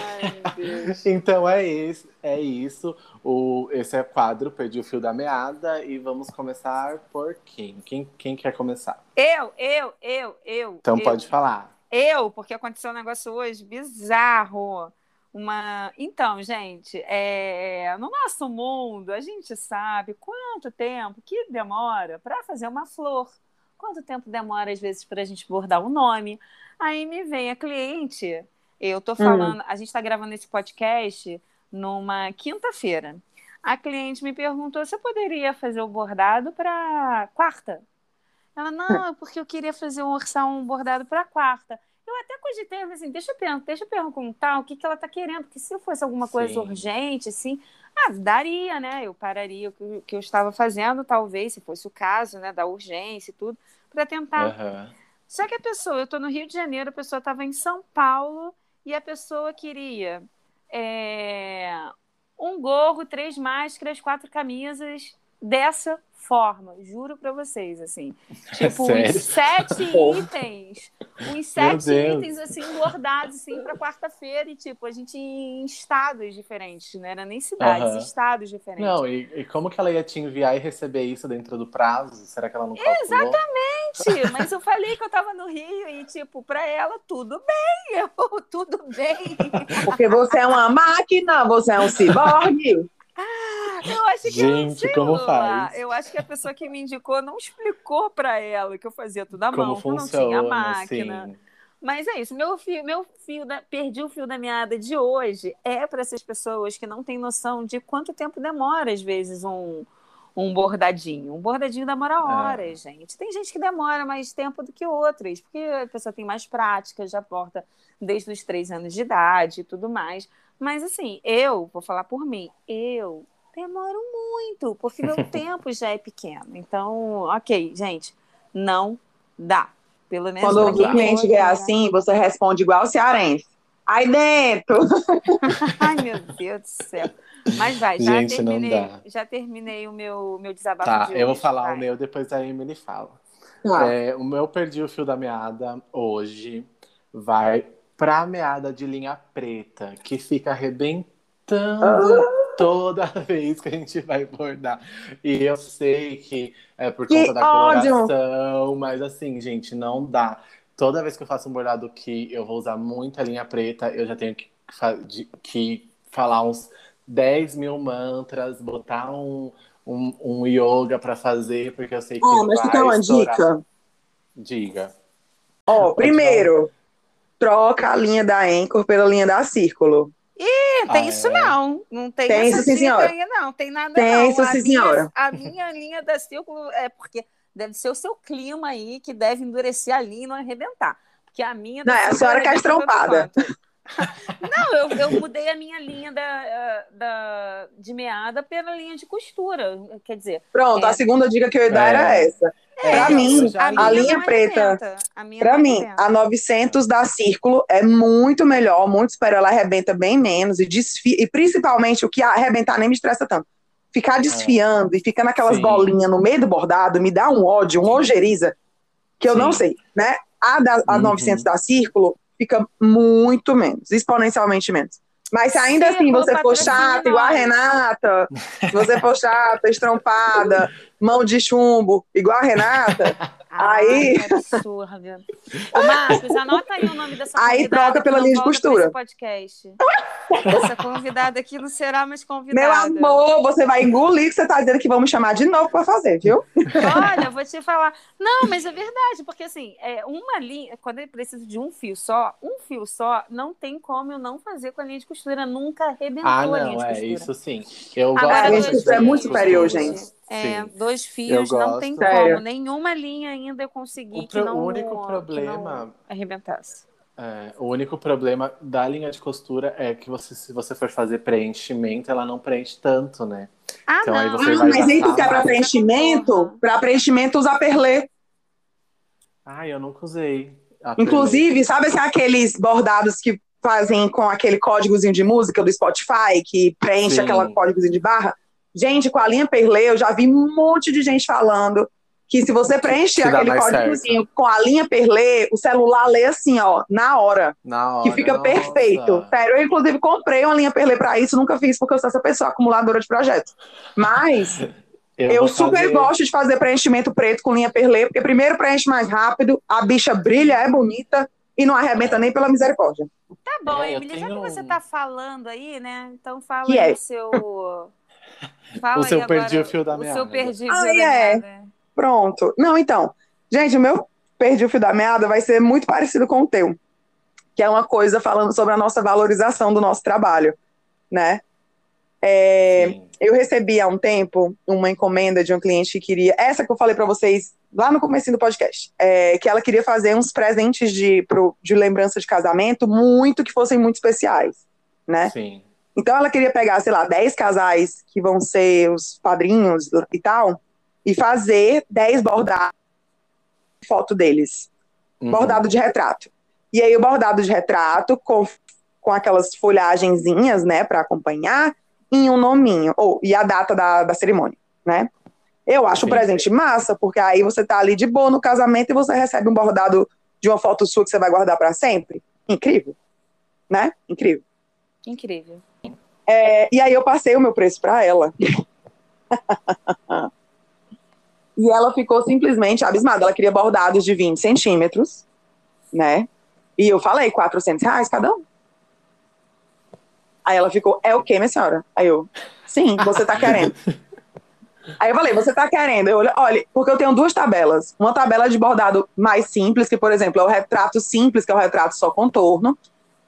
Então é isso, é isso. O, esse é o quadro, perdi o fio da meada e vamos começar por quem? Quem, quem quer começar? Eu, eu, eu, eu. Então eu. pode falar. Eu, porque aconteceu um negócio hoje bizarro. Uma. Então, gente, é... no nosso mundo, a gente sabe quanto tempo que demora para fazer uma flor. Quanto tempo demora, às vezes, para a gente bordar um nome. Aí me vem a cliente, eu tô falando, a gente está gravando esse podcast numa quinta-feira. A cliente me perguntou se eu poderia fazer o bordado para quarta. Ela, não, é porque eu queria fazer um um bordado para quarta. Eu até cogitei, assim, deixa eu, per- deixa eu perguntar o que, que ela tá querendo, porque se fosse alguma coisa Sim. urgente, assim, ah, daria, né? Eu pararia o que, o que eu estava fazendo, talvez, se fosse o caso, né, da urgência e tudo, para tentar. Aham. Só que a pessoa, eu tô no Rio de Janeiro, a pessoa estava em São Paulo e a pessoa queria é, um gorro, três máscaras, quatro camisas dessa forma, juro pra vocês, assim. Tipo, Sério? uns sete Porra. itens, uns sete itens, assim, bordados, assim, pra quarta-feira e, tipo, a gente em estados diferentes, não era nem cidades, Aham. estados diferentes. Não, e, e como que ela ia te enviar e receber isso dentro do prazo? Será que ela não calculou? Exatamente. Mas eu falei que eu tava no Rio e, tipo, pra ela, tudo bem, eu, tudo bem. Porque você é uma máquina, você é um ciborgue. Eu acho que Gente, como faz? Eu acho que a pessoa que me indicou não explicou pra ela que eu fazia tudo à Como mão, que não funciona, tinha máquina. assim. Mas é isso, meu fio, meu fio da, perdi o fio da meada de hoje é para essas pessoas que não têm noção de quanto tempo demora, às vezes, um, um bordadinho. Um bordadinho demora horas, gente. Tem gente que demora mais tempo do que outras, porque a pessoa tem mais prática, já porta desde os três anos de idade e tudo mais. Mas assim, eu, vou falar por mim, eu demoro muito, porque meu tempo já é pequeno. Então, ok, gente, não dá. Pelo menos Quando o cliente né? assim, você responde igual o cearense. Aí dentro. Ai, meu Deus do céu. Mas vai, já Gente, não terminei, dá. já terminei o meu, meu desabafo Tá, de eu vou hoje, falar vai. o meu, depois a Emily fala. Tá. É, o meu perdi o fio da meada hoje vai pra meada de linha preta, que fica arrebentando Ah. Toda vez que a gente vai bordar. E eu sei que é por Que conta da ódio! coloração, mas assim, gente, não dá. Toda vez que eu faço um bordado que eu vou usar muita linha preta, eu já tenho que, que falar uns 10 mil mantras, botar um, um, um yoga pra fazer, porque eu sei que Ó, mas tu vai quer uma estourar. dica? Diga. Ó, primeiro, troca a linha da Anchor pela linha da Círculo. Ih, tem Ah, isso é? não. Não tem, Tem isso, sim, senhora. aí, não. Tem nada Tem não. isso, a sim, minha, senhora. A minha linha da círculo é porque deve ser o seu clima aí que deve endurecer a linha e não arrebentar. Porque a minha Não, é a senhora que é tanto estrompada. Não, eu, eu mudei a minha linha da, eh, da, de meada pela linha de costura. Quer dizer, Pronto, É. a segunda dica que eu ia dar É. era essa. Pra É, mim, eu já a, linha não preta. A minha Pra não mim, arrebenta. a 900 da Círculo é muito melhor, muito superior. Ela arrebenta bem menos e desfia. E principalmente o que arrebentar nem me estressa tanto. Ficar desfiando e ficando aquelas Sim. bolinhas no meio do bordado me dá um ódio, um ojeriza, que eu não Sim. sei, né? A, da, a Uhum. 900 da Círculo fica muito menos, exponencialmente menos. Mas se ainda assim Círculo você for chata, igual a. Renata, se você for chata, estrompada, mão de chumbo, igual a Renata, Ai, Aí- que absurdo. Ô, Marcos, anota aí o nome dessa Aí convidada troca que pela não linha de costura. esse podcast. Essa convidada aqui não será mais Meu convidada. amor, você vai engolir que você tá dizendo que vão me chamar de novo pra fazer, viu? Olha, eu vou te falar. Não, mas é verdade, porque assim, é uma linha, quando eu preciso de um fio só, um fio só, não tem como eu não fazer com a linha de costura. Nunca arrebentou Ah, a linha não, de é costura. isso sim. Eu Agora, gosto a linha de costura é muito superior, gente. É, dois fios, Eu não tem. Sério. como. Nenhuma linha ainda eu consegui O que não, o único que problema- não arrebentasse. É, o único problema da linha de costura é que você, se você for fazer preenchimento, ela não preenche tanto, né? Ah, Então, aí não. você Ah, vai mas nem gastar tu quer pra mais. preenchimento? Pra preenchimento usar perlê. Ai, eu nunca usei. Inclusive, sabe assim, aqueles bordados que fazem com aquele códigozinho de música do Spotify, que preenche Sim. aquele códigozinho de barra? Gente, com a linha perlê, eu já vi um monte de gente falando que se você preencher aquele códigozinho com a linha perlê, o celular lê assim, ó, na hora. Na hora. que fica nossa. perfeito. Sério, eu inclusive comprei uma linha Perlê pra isso, nunca fiz porque eu sou essa pessoa acumuladora de projetos. Mas eu, vou super fazer- gosto de fazer preenchimento preto com linha Perlê, porque primeiro preenche mais rápido, a bicha brilha, é bonita e não arrebenta nem pela misericórdia. Tá bom, É, eu Emily, já que você tá falando aí, né? Então fala Que aí é? o seu. Fala O seu aí agora perdi o fio da O meada. seu perdi o Ah, fio da é. meada. Pronto. Não, então. Gente, o meu perdi o fio da meada vai ser muito parecido com o teu. Que é uma coisa falando sobre a nossa valorização do nosso trabalho, né? É. Eu recebi há um tempo uma encomenda de um cliente que queria, essa que eu falei para vocês lá no começo do podcast, é, que ela queria fazer uns presentes de, pro, de lembrança de casamento muito que fossem muito especiais, né? Sim. Então ela queria pegar, sei lá, 10 casais que vão ser os padrinhos e tal, e fazer 10 bordados de foto deles, Uhum. bordado de retrato. E aí o bordado de retrato com, com aquelas folhagenzinhas, né, para acompanhar, em um nominho, ou e a data da, da cerimônia, né? Eu acho o Sim. presente massa, porque aí você tá ali de boa no casamento e você recebe um bordado de uma foto sua que você vai guardar para sempre. Incrível, né? Incrível. Incrível. É, e aí eu passei o meu preço para ela. E ela ficou simplesmente abismada. Ela queria bordados de 20 centímetros, né? E eu falei, 400 reais cada um. Aí ela ficou, é o quê, minha senhora? Aí eu, sim, você tá querendo. Aí eu falei, você tá querendo? Eu, olha, porque eu tenho duas tabelas. Uma tabela de bordado mais simples, que, por exemplo, é o retrato simples, que é o retrato só contorno.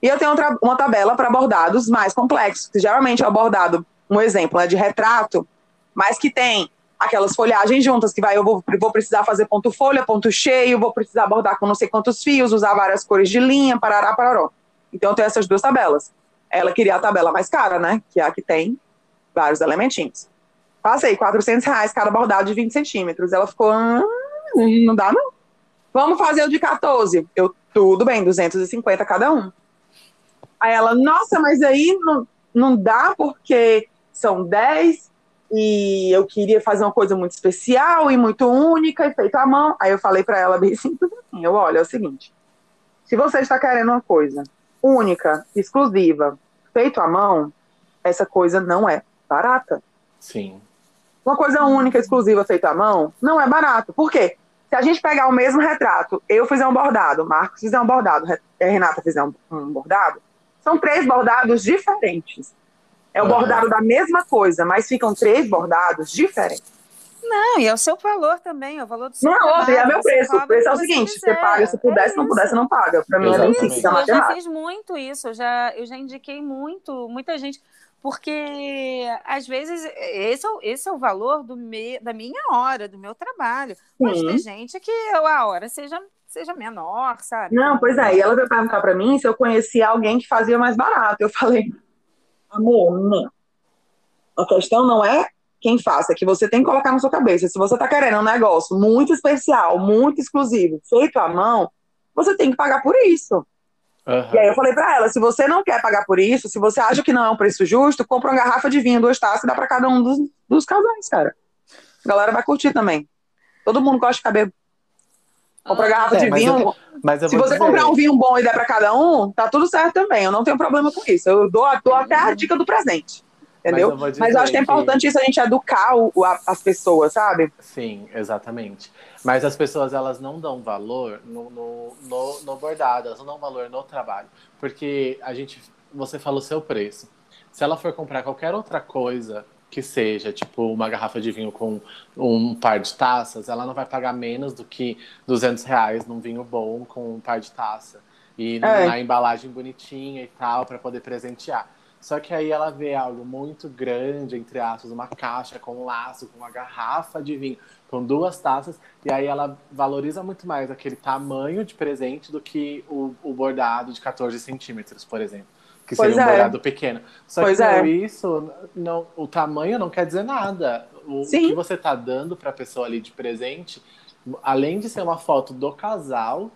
E eu tenho uma tabela para bordados mais complexos, que geralmente é o bordado, um exemplo, é de retrato, mas que tem aquelas folhagens juntas, que vai, eu vou, vou precisar fazer ponto folha, ponto cheio, vou precisar bordar com não sei quantos fios, usar várias cores de linha, parará, pararó. Então eu tenho essas duas tabelas. Ela queria a tabela mais cara, né? Que é a que tem vários elementinhos. Passei 400 reais cada bordado de 20 centímetros. Ela ficou, ah, não dá não. Vamos fazer o de 14. Eu, tudo bem, 250 cada um. Aí ela, nossa, mas aí não, não dá porque são 10 e eu queria fazer uma coisa muito especial e muito única e feita à mão. Aí eu falei para ela bem simples assim, eu, olha, é o seguinte, se você está querendo uma coisa única, exclusiva, feito à mão, essa coisa não é barata. Sim. Uma coisa única, exclusiva, feita à mão, não é barato. Por quê? Se a gente pegar o mesmo retrato, eu fizer um bordado, Marcos fizer um bordado, Renata fizer um, um bordado, são três bordados diferentes. É o bordado da mesma coisa, mas ficam três bordados diferentes. Não, e é o seu valor também, é o valor do seu Não, trabalho, é meu preço. O preço é o seguinte: você, você paga, se puder, é se não puder, você não paga. Para mim é bem simples. Eu já fiz muito isso, eu já, eu já indiquei muito, muita gente porque às vezes esse é, esse é o valor do me, da minha hora, do meu trabalho. Mas tem gente que a hora seja, seja menor, sabe? Não, pois é. E ela veio perguntar para mim se eu conhecia alguém que fazia mais barato. Eu falei, amor, não. A questão não é quem faça, é que você tem que colocar na sua cabeça. Se você está querendo um negócio muito especial, muito exclusivo, feito à mão, você tem que pagar por isso. Uhum. E aí eu falei para ela, se você não quer pagar por isso, se você acha que não é um preço justo, compra uma garrafa de vinho, duas taças e dá para cada um dos, dos casais, cara. A galera vai curtir também. Todo mundo gosta de. Compra ah, garrafa é, de vinho. Eu, mas eu se você dizer... comprar um vinho bom e der para cada um, tá tudo certo também. Eu não tenho problema com isso. Eu dou, dou até a dica do presente entendeu? Mas eu, Mas eu acho que é importante que... isso a gente educar o, a, as pessoas, sabe? Sim, exatamente. Mas as pessoas elas não dão valor no, no, no, no bordado, elas não dão valor no trabalho, porque a gente, você falou seu preço. Se ela for comprar qualquer outra coisa que seja, tipo uma garrafa de vinho com um par de taças, ela não vai pagar menos do que 200 reais num vinho bom com um par de taça. E é. na embalagem bonitinha e tal, para poder presentear. Só que aí ela vê algo muito grande, entre aspas, uma caixa com um laço, com uma garrafa de vinho, com duas taças, e aí ela valoriza muito mais aquele tamanho de presente do que o, o bordado de 14 centímetros, por exemplo. Que pois seria um é. bordado pequeno. Só pois que é. isso, não, o tamanho não quer dizer nada. O, o que você está dando para a pessoa ali de presente, além de ser uma foto do casal,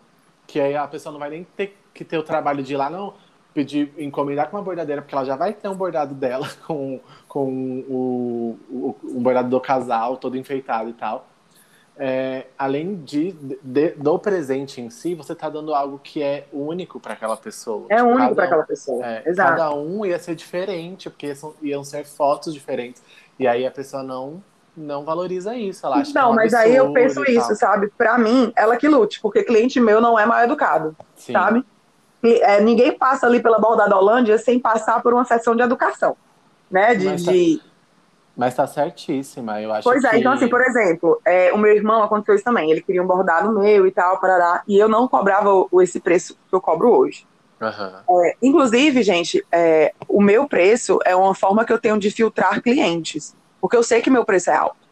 que aí a pessoa não vai nem ter que ter o trabalho de ir lá, não pedir, encomendar com uma bordadeira, porque ela já vai ter um bordado dela com, com o, o, o bordado do casal, todo enfeitado e tal. É, além de, de, do presente em si, você está dando algo que é único para aquela pessoa. É tipo, único para aquela pessoa. É, Exato. Cada um ia ser diferente, porque são, iam ser fotos diferentes. E aí a pessoa não não valoriza isso. Ela acha não, é um mas aí eu penso isso, sabe? Para mim, ela que lute, porque cliente meu não é mal educado, Sim. sabe? é, ninguém passa ali pela borda da Holândia sem passar por uma sessão de educação, né? De, mas, tá, de... mas tá certíssima, eu acho Pois é, que... então assim, por exemplo, é, o meu irmão aconteceu isso também, ele queria um bordado meu e tal, parará, e eu não cobrava o, esse preço que eu cobro hoje. Uhum. É, inclusive, gente, é, o meu preço é uma forma que eu tenho de filtrar clientes, porque eu sei que meu preço é alto.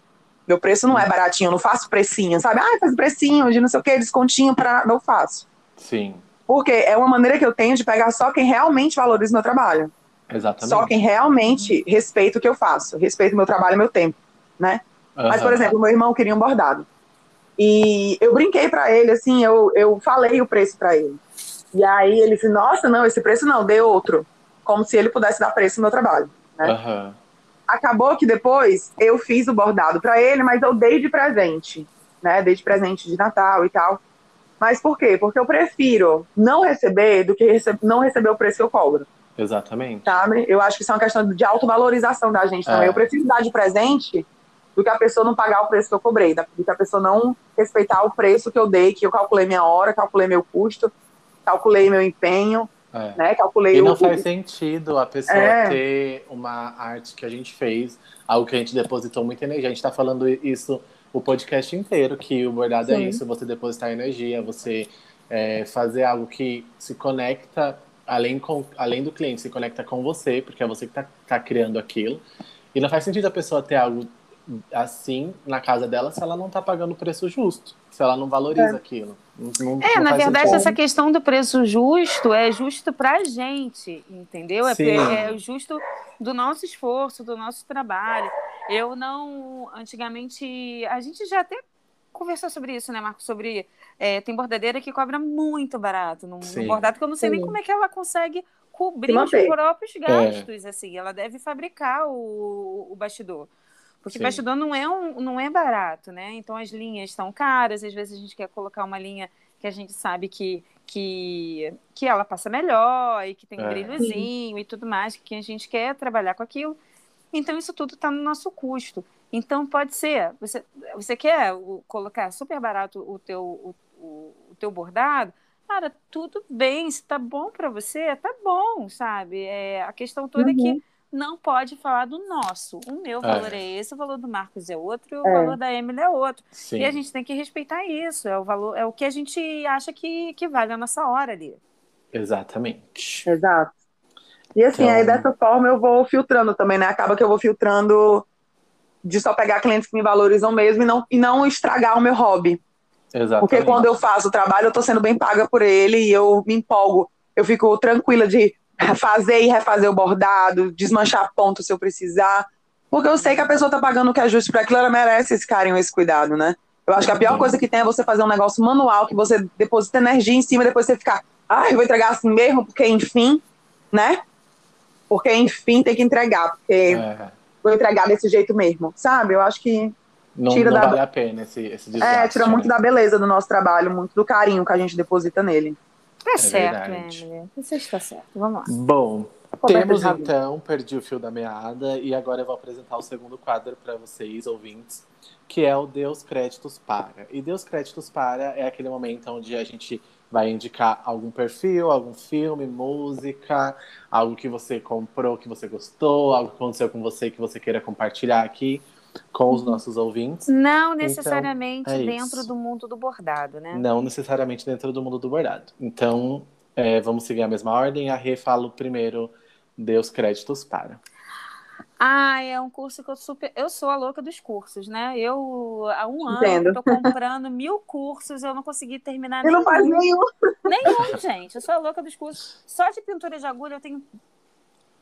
Meu preço não é uhum. baratinho, eu não faço precinho, sabe? Ah, faz precinho de não sei o que, descontinho para não faço. Sim. Porque é uma maneira que eu tenho de pegar só quem realmente valoriza o meu trabalho. Exatamente. Só quem realmente respeita o que eu faço, respeita o meu trabalho e meu tempo, né? Uhum. Mas, por exemplo, meu irmão queria um bordado. E eu brinquei para ele, assim, eu, eu falei o preço para ele. E aí ele disse, nossa, não, esse preço não, dê outro. Como se ele pudesse dar preço no meu trabalho, né? Uhum. Acabou que depois eu fiz o bordado para ele, mas eu dei de presente, né? Dei de presente de Natal e tal. Mas por quê? Porque eu prefiro não receber do que rece não receber o preço que eu cobro. Exatamente. Sabe? Eu acho que isso é uma questão de autovalorização da gente também. É. Eu prefiro dar de presente do que a pessoa não pagar o preço que eu cobrei, do que a pessoa não respeitar o preço que eu dei, que eu calculei minha hora, calculei meu custo, calculei meu empenho, é. né? Calculei e não o... faz sentido a pessoa é. ter uma arte que a gente fez, algo que a gente depositou muita energia. A gente está falando isso o podcast inteiro, que o bordado é Sim. é isso, você depositar energia, você é, fazer algo que se conecta além, com, além do cliente, se conecta com você, porque é você que está tá criando aquilo. E não faz sentido a pessoa ter algo assim na casa dela se ela não está pagando o preço justo, se ela não valoriza é. aquilo. Não, é, não na verdade, essa questão do preço justo é justo para a gente, entendeu? É, é justo do nosso esforço, do nosso trabalho. Eu não. Antigamente, a gente já até conversou sobre isso, né, Marco? Sobre. É, tem bordadeira que cobra muito barato no, no bordado, que eu não sei Sim. nem como é que ela consegue cobrir os próprios é. gastos, é. assim. Ela deve fabricar o, o bastidor. Porque Sim. bastidor não é, um, não é barato, né? Então as linhas são caras, às vezes a gente quer colocar uma linha que a gente sabe que, que, que ela passa melhor e que tem um é. brilhozinho e tudo mais, que a gente quer trabalhar com aquilo. Então isso tudo está no nosso custo. Então pode ser, você, você quer colocar super barato o teu, o, o, o teu bordado, cara, tudo bem, se tá bom para você, tá bom, sabe? É, a questão toda uhum. é que uhum não pode falar do nosso. O meu valor é, é esse, o valor do Marcos é outro, e o é. valor da Emily é outro. Sim. E a gente tem que respeitar isso. É o valor, é o que a gente acha que, que vale a nossa hora ali. Exatamente. Exato. E assim, então... aí dessa forma eu vou filtrando também, né? Acaba que eu vou filtrando de só pegar clientes que me valorizam mesmo e não, e não estragar o meu hobby. Exatamente. Porque quando eu faço o trabalho, eu tô sendo bem paga por ele e eu me empolgo. Eu fico tranquila de fazer e refazer o bordado, desmanchar ponto se eu precisar. Porque eu sei que a pessoa tá pagando o que é justo para aquilo, ela merece esse carinho, esse cuidado, né? Eu acho que a pior coisa que tem é você fazer um negócio manual, que você deposita energia em cima, depois você ficar, ah, eu vou entregar assim mesmo, porque enfim, né? Porque enfim tem que entregar, porque é. Vou entregar desse jeito mesmo, sabe? Eu acho que não, tira não da... vale a pena esse, esse desgaste. É, tira muito né? da beleza do nosso trabalho, muito do carinho que a gente deposita nele. Tá é certo, Emily. Você está certo. Vamos lá. Bom, temos então Perdi o Fio da Meada e agora eu vou apresentar o segundo quadro para vocês, ouvintes, que é o Deus Créditos Para. E Deus Créditos Para é aquele momento onde a gente vai indicar algum perfil, algum filme, música, algo que você comprou, que você gostou, algo que aconteceu com você que você queira compartilhar aqui com os nossos ouvintes. Não então, necessariamente então, é dentro isso. do mundo do bordado, né? Não necessariamente dentro do mundo do bordado. Então, é, vamos seguir a mesma ordem. A Rê fala primeiro, dê os créditos para. Ah, é um curso que eu super. Eu sou a louca dos cursos, né? Eu, há um ano, Entendo. tô comprando mil cursos, eu não consegui terminar eu nenhum. Eu não faz nenhum. Nenhum, gente. Eu sou a louca dos cursos. Só de pintura de agulha eu tenho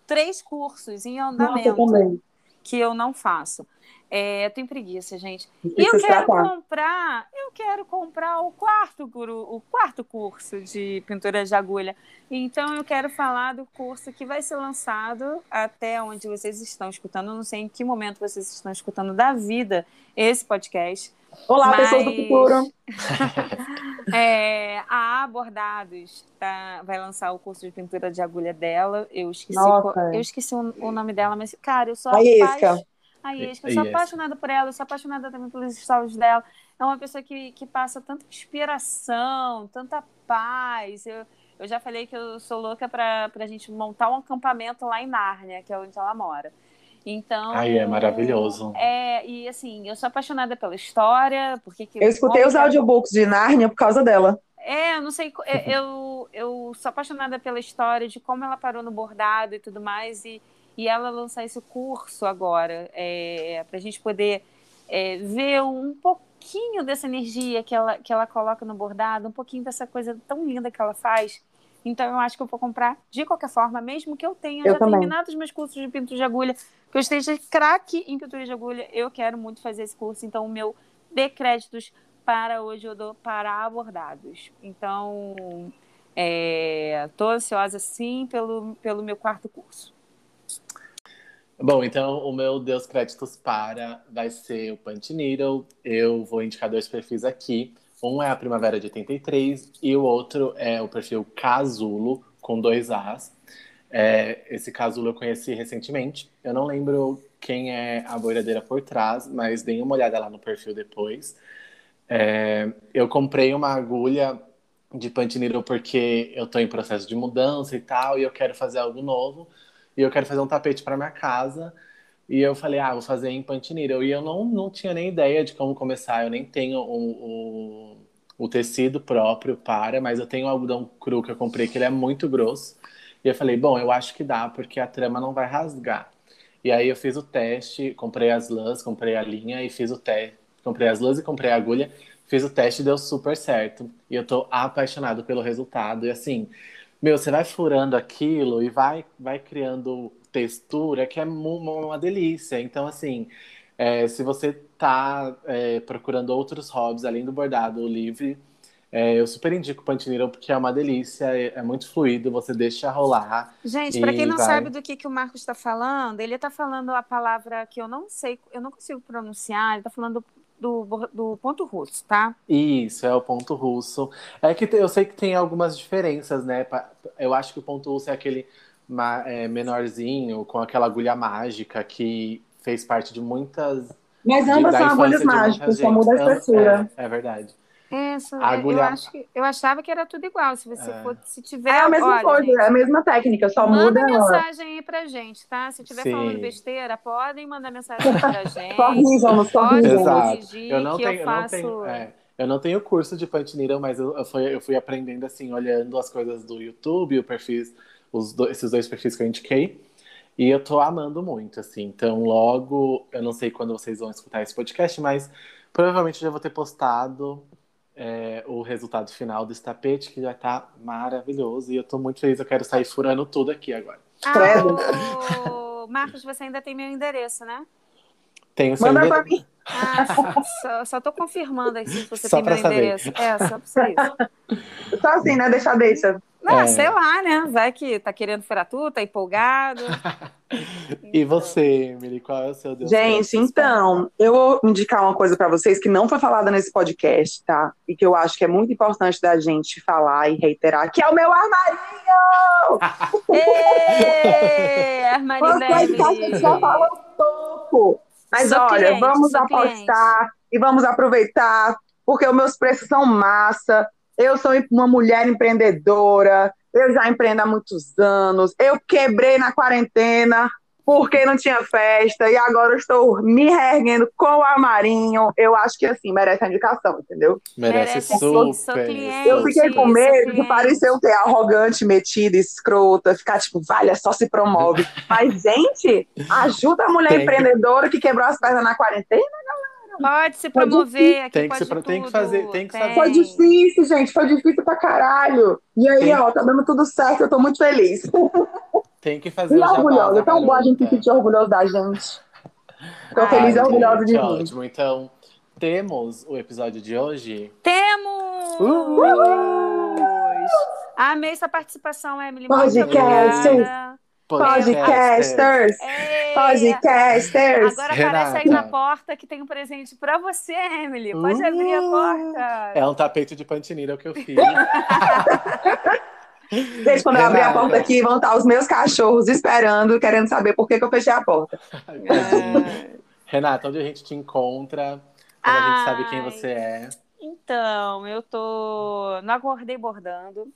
três cursos em andamento Nossa, que eu não faço. É, eu tenho preguiça, gente. E eu quero comprar, eu quero comprar o quarto, o quarto curso de pintura de agulha. Então eu quero falar do curso que vai ser lançado até onde vocês estão escutando. Eu não sei em que momento vocês estão escutando da vida esse podcast. Olá, mas... pessoas do futuro. é, a Abordados tá, vai lançar o curso de pintura de agulha dela. Eu esqueci, Nossa. eu esqueci o, o, nome dela, mas, cara, eu sou a Isca. A Isca, eu sou apaixonada por ela, eu sou apaixonada também pelos stories dela. É uma pessoa que, que passa tanta inspiração, tanta paz. Eu, eu já falei que eu sou louca para a gente montar um acampamento lá em Nárnia, que é onde ela mora. Então. Ai, é maravilhoso. É, e assim, eu sou apaixonada pela história. Porque eu escutei os audiobooks de Nárnia por causa dela. É, eu não sei. Eu, eu sou apaixonada pela história de como ela parou no bordado e tudo mais. E e ela lançar esse curso agora, é, para a gente poder é, ver um pouquinho dessa energia que ela, que ela coloca no bordado, um pouquinho dessa coisa tão linda que ela faz. Então, eu acho que eu vou comprar de qualquer forma, mesmo que eu tenha eu já também. terminado os meus cursos de pintura de agulha, que eu esteja craque em pintura de agulha, eu quero muito fazer esse curso. Então, o meu de créditos para hoje eu dou para abordados. Então, estou é, ansiosa sim pelo, pelo meu quarto curso. Bom, então o meu Deus Créditos para vai ser o Punch Needle. Eu vou indicar dois perfis aqui. Um é a Primavera de 83 e o outro é o perfil Casulo, com dois As. É, esse casulo eu conheci recentemente. Eu não lembro quem é a boiradeira por trás, mas dei uma olhada lá no perfil depois. É, eu comprei uma agulha de Pantiniro porque eu estou em processo de mudança e tal, e eu quero fazer algo novo. E eu quero fazer um tapete para minha casa. E eu falei, ah, vou fazer em Pantiniro. E eu não, não tinha nem ideia de como começar. Eu nem tenho o, o, o tecido próprio para, mas eu tenho o algodão cru que eu comprei, que ele é muito grosso. E eu falei, bom, eu acho que dá, porque a trama não vai rasgar. E aí eu fiz o teste, comprei as lãs, comprei a linha e fiz o teste. Comprei as lãs e comprei a agulha. Fiz o teste e deu super certo. E eu tô apaixonado pelo resultado. E assim, meu, você vai furando aquilo e vai, vai criando textura que é uma, delícia. Então, assim, é, se você tá é, procurando outros hobbies além do bordado livre, é, eu super indico o Pantiniro porque é uma delícia, é, é muito fluido, você deixa rolar. Gente, para quem não vai... sabe do que, que o Marcos está falando, ele está falando a palavra que eu não sei, eu não consigo pronunciar, ele está falando do, do ponto russo, tá? Isso, é o ponto russo. É que eu sei que tem algumas diferenças, né? Eu acho que o ponto russo é aquele é, menorzinho, com aquela agulha mágica que fez parte de muitas. Mas ambas são agulhas mágicas, só muda a espessura. É, é verdade. Isso, agulha... eu, acho que, eu achava que era tudo igual. Se você é. for, se tiver. É a mesma olha, coisa, gente, é a mesma técnica, só manda muda. Manda mensagem aí pra gente, tá? Se estiver falando besteira, podem mandar mensagem pra gente. corrijam, corrijam. Exato. Eu não tenho, eu faço... não tenho, é, eu não tenho curso de Pantinira, mas eu, eu, fui, eu fui aprendendo assim, olhando as coisas do YouTube, o perfis, os do, esses dois perfis que eu indiquei. E eu tô amando muito, assim. Então, logo, eu não sei quando vocês vão escutar esse podcast, mas provavelmente já vou ter postado é, o resultado final desse tapete, que já tá maravilhoso. E eu tô muito feliz, eu quero sair furando tudo aqui agora. Ah, Marcos, você ainda tem meu endereço, né? Tenho seu Manda endereço. pra mim. Ah, só, só tô confirmando aí se você só tem meu saber. endereço. É, só pra isso. Só assim, né? Deixa deixa. Não, é. sei lá, né? Vai que tá querendo furar tudo, tá empolgado. e você, Emily, qual é o seu Deus? Gente, então, eu vou indicar uma coisa para vocês que não foi falada nesse podcast, tá? E que eu acho que é muito importante da gente falar e reiterar, que é o meu armarinho! Ê, armarinho da Emily. a gente já falou pouco. Mas sou olha, cliente, vamos apostar cliente. e vamos aproveitar, porque os meus preços são massa. Eu sou uma mulher empreendedora, eu já empreendo há muitos anos, eu quebrei na quarentena porque não tinha festa e agora estou me reerguendo com o Amarinho. Eu acho que assim, merece a indicação, entendeu? Merece, merece super. Cliente, eu fiquei com medo de parecer um ter arrogante, metida, escrota, ficar tipo, vale, só se promove. Mas, gente, ajuda a mulher Tem. empreendedora que quebrou as pernas na quarentena, galera. Pode se promover aqui, tem que, se, tem que fazer, tem que tem. Foi difícil, gente, foi difícil pra caralho. E aí, tem. ó, tá dando tudo certo, eu tô muito feliz. Tem que fazer e orgulhosa, é tão bom a gente se sentir orgulhoso da gente. Tô Ai, feliz e orgulhosa de mim. Ótimo, então temos o episódio de hoje? Temos! Uh! Uh! Amei essa participação, Emily. Podcasters! Podcasters! Podcasters! Agora Renata. aparece aí na porta que tem um presente pra você, Emily. Pode uh, abrir a porta. É um tapete de pantinira que eu fiz. Desde quando Renata. eu abrir a porta aqui, vão estar os meus cachorros esperando, querendo saber por que, que eu fechei a porta. É. Renata, onde a gente te encontra? Como a gente sabe quem você é? Então, eu tô no Acordei Bordando.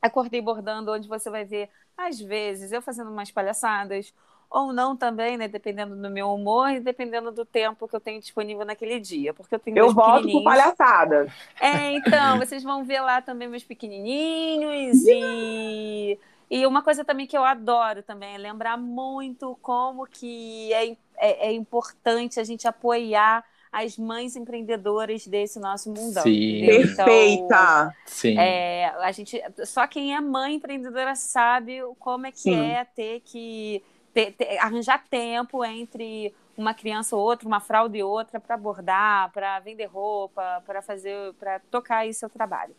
Acordei Bordando, onde você vai ver, às vezes, eu fazendo umas palhaçadas, ou não também, né? Dependendo do meu humor e dependendo do tempo que eu tenho disponível naquele dia. Porque eu tenho Eu volto com palhaçada. É, então, vocês vão ver lá também meus pequenininhos e. E uma coisa também que eu adoro também é lembrar muito como que é, é, é importante a gente apoiar as mães empreendedoras desse nosso mundão. Sim. Perfeita! Então, Sim. É, a gente, só quem é mãe empreendedora sabe como é que Sim. é ter que ter, ter, arranjar tempo entre uma criança ou outra, uma fralda e outra, para bordar, para vender roupa, para fazer, para tocar aí seu trabalho.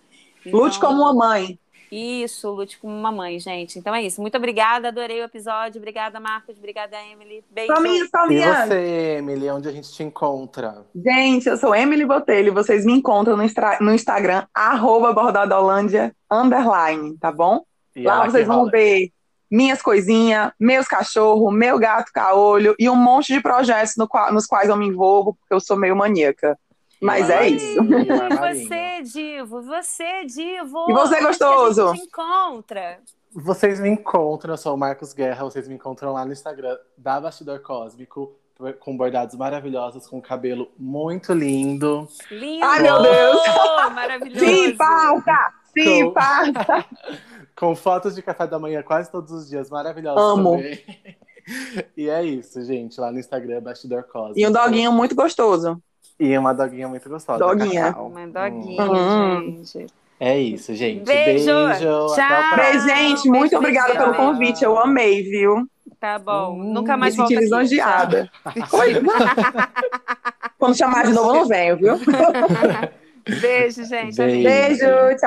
Então, lute como uma mãe. Isso, lute como uma mãe, gente. Então é isso. Muito obrigada, adorei o episódio. Obrigada, Marcos. Obrigada, Emily. Beijo. Palminha, palminha. E você, Emily, onde a gente te encontra? Gente, eu sou Emily Botelho. Vocês me encontram no, no Instagram, arroba bordadolândia, underline, tá bom? E Lá vocês vão ver minhas coisinhas, meus cachorros, meu gato caolho e um monte de projetos no qual, nos quais eu me envolvo, porque eu sou meio maníaca. Mas é isso. E você, Divo, você, Divo. E você, gostoso? A gente encontra. Vocês me encontram, eu sou o Marcos Guerra, vocês me encontram lá no Instagram da Bastidor Cósmico, com bordados maravilhosos, com cabelo muito lindo. Lindo! Ai, meu Deus! Maravilhoso! Sim, pauta! Sim, com... pauta! com fotos de café da manhã quase todos os dias, maravilhosos Amo. também. e é isso, gente, lá no Instagram, Bastidor Cósmico. E um doguinho muito gostoso. E uma doguinha muito gostosa. Doguinha. Uma doguinha, Hum. gente. É isso, gente. Beijo. Beijo. Tchau. Até o próximo. Beijo, gente. Muito beijo, obrigada pelo convite. Eu amei, viu? Tá bom. Hum, Nunca Me mais senti volta aqui. lisonjeada. Oi. Quando chamar de novo, eu não venho, viu? Beijo, gente. Beijo. Beijo. Tchau.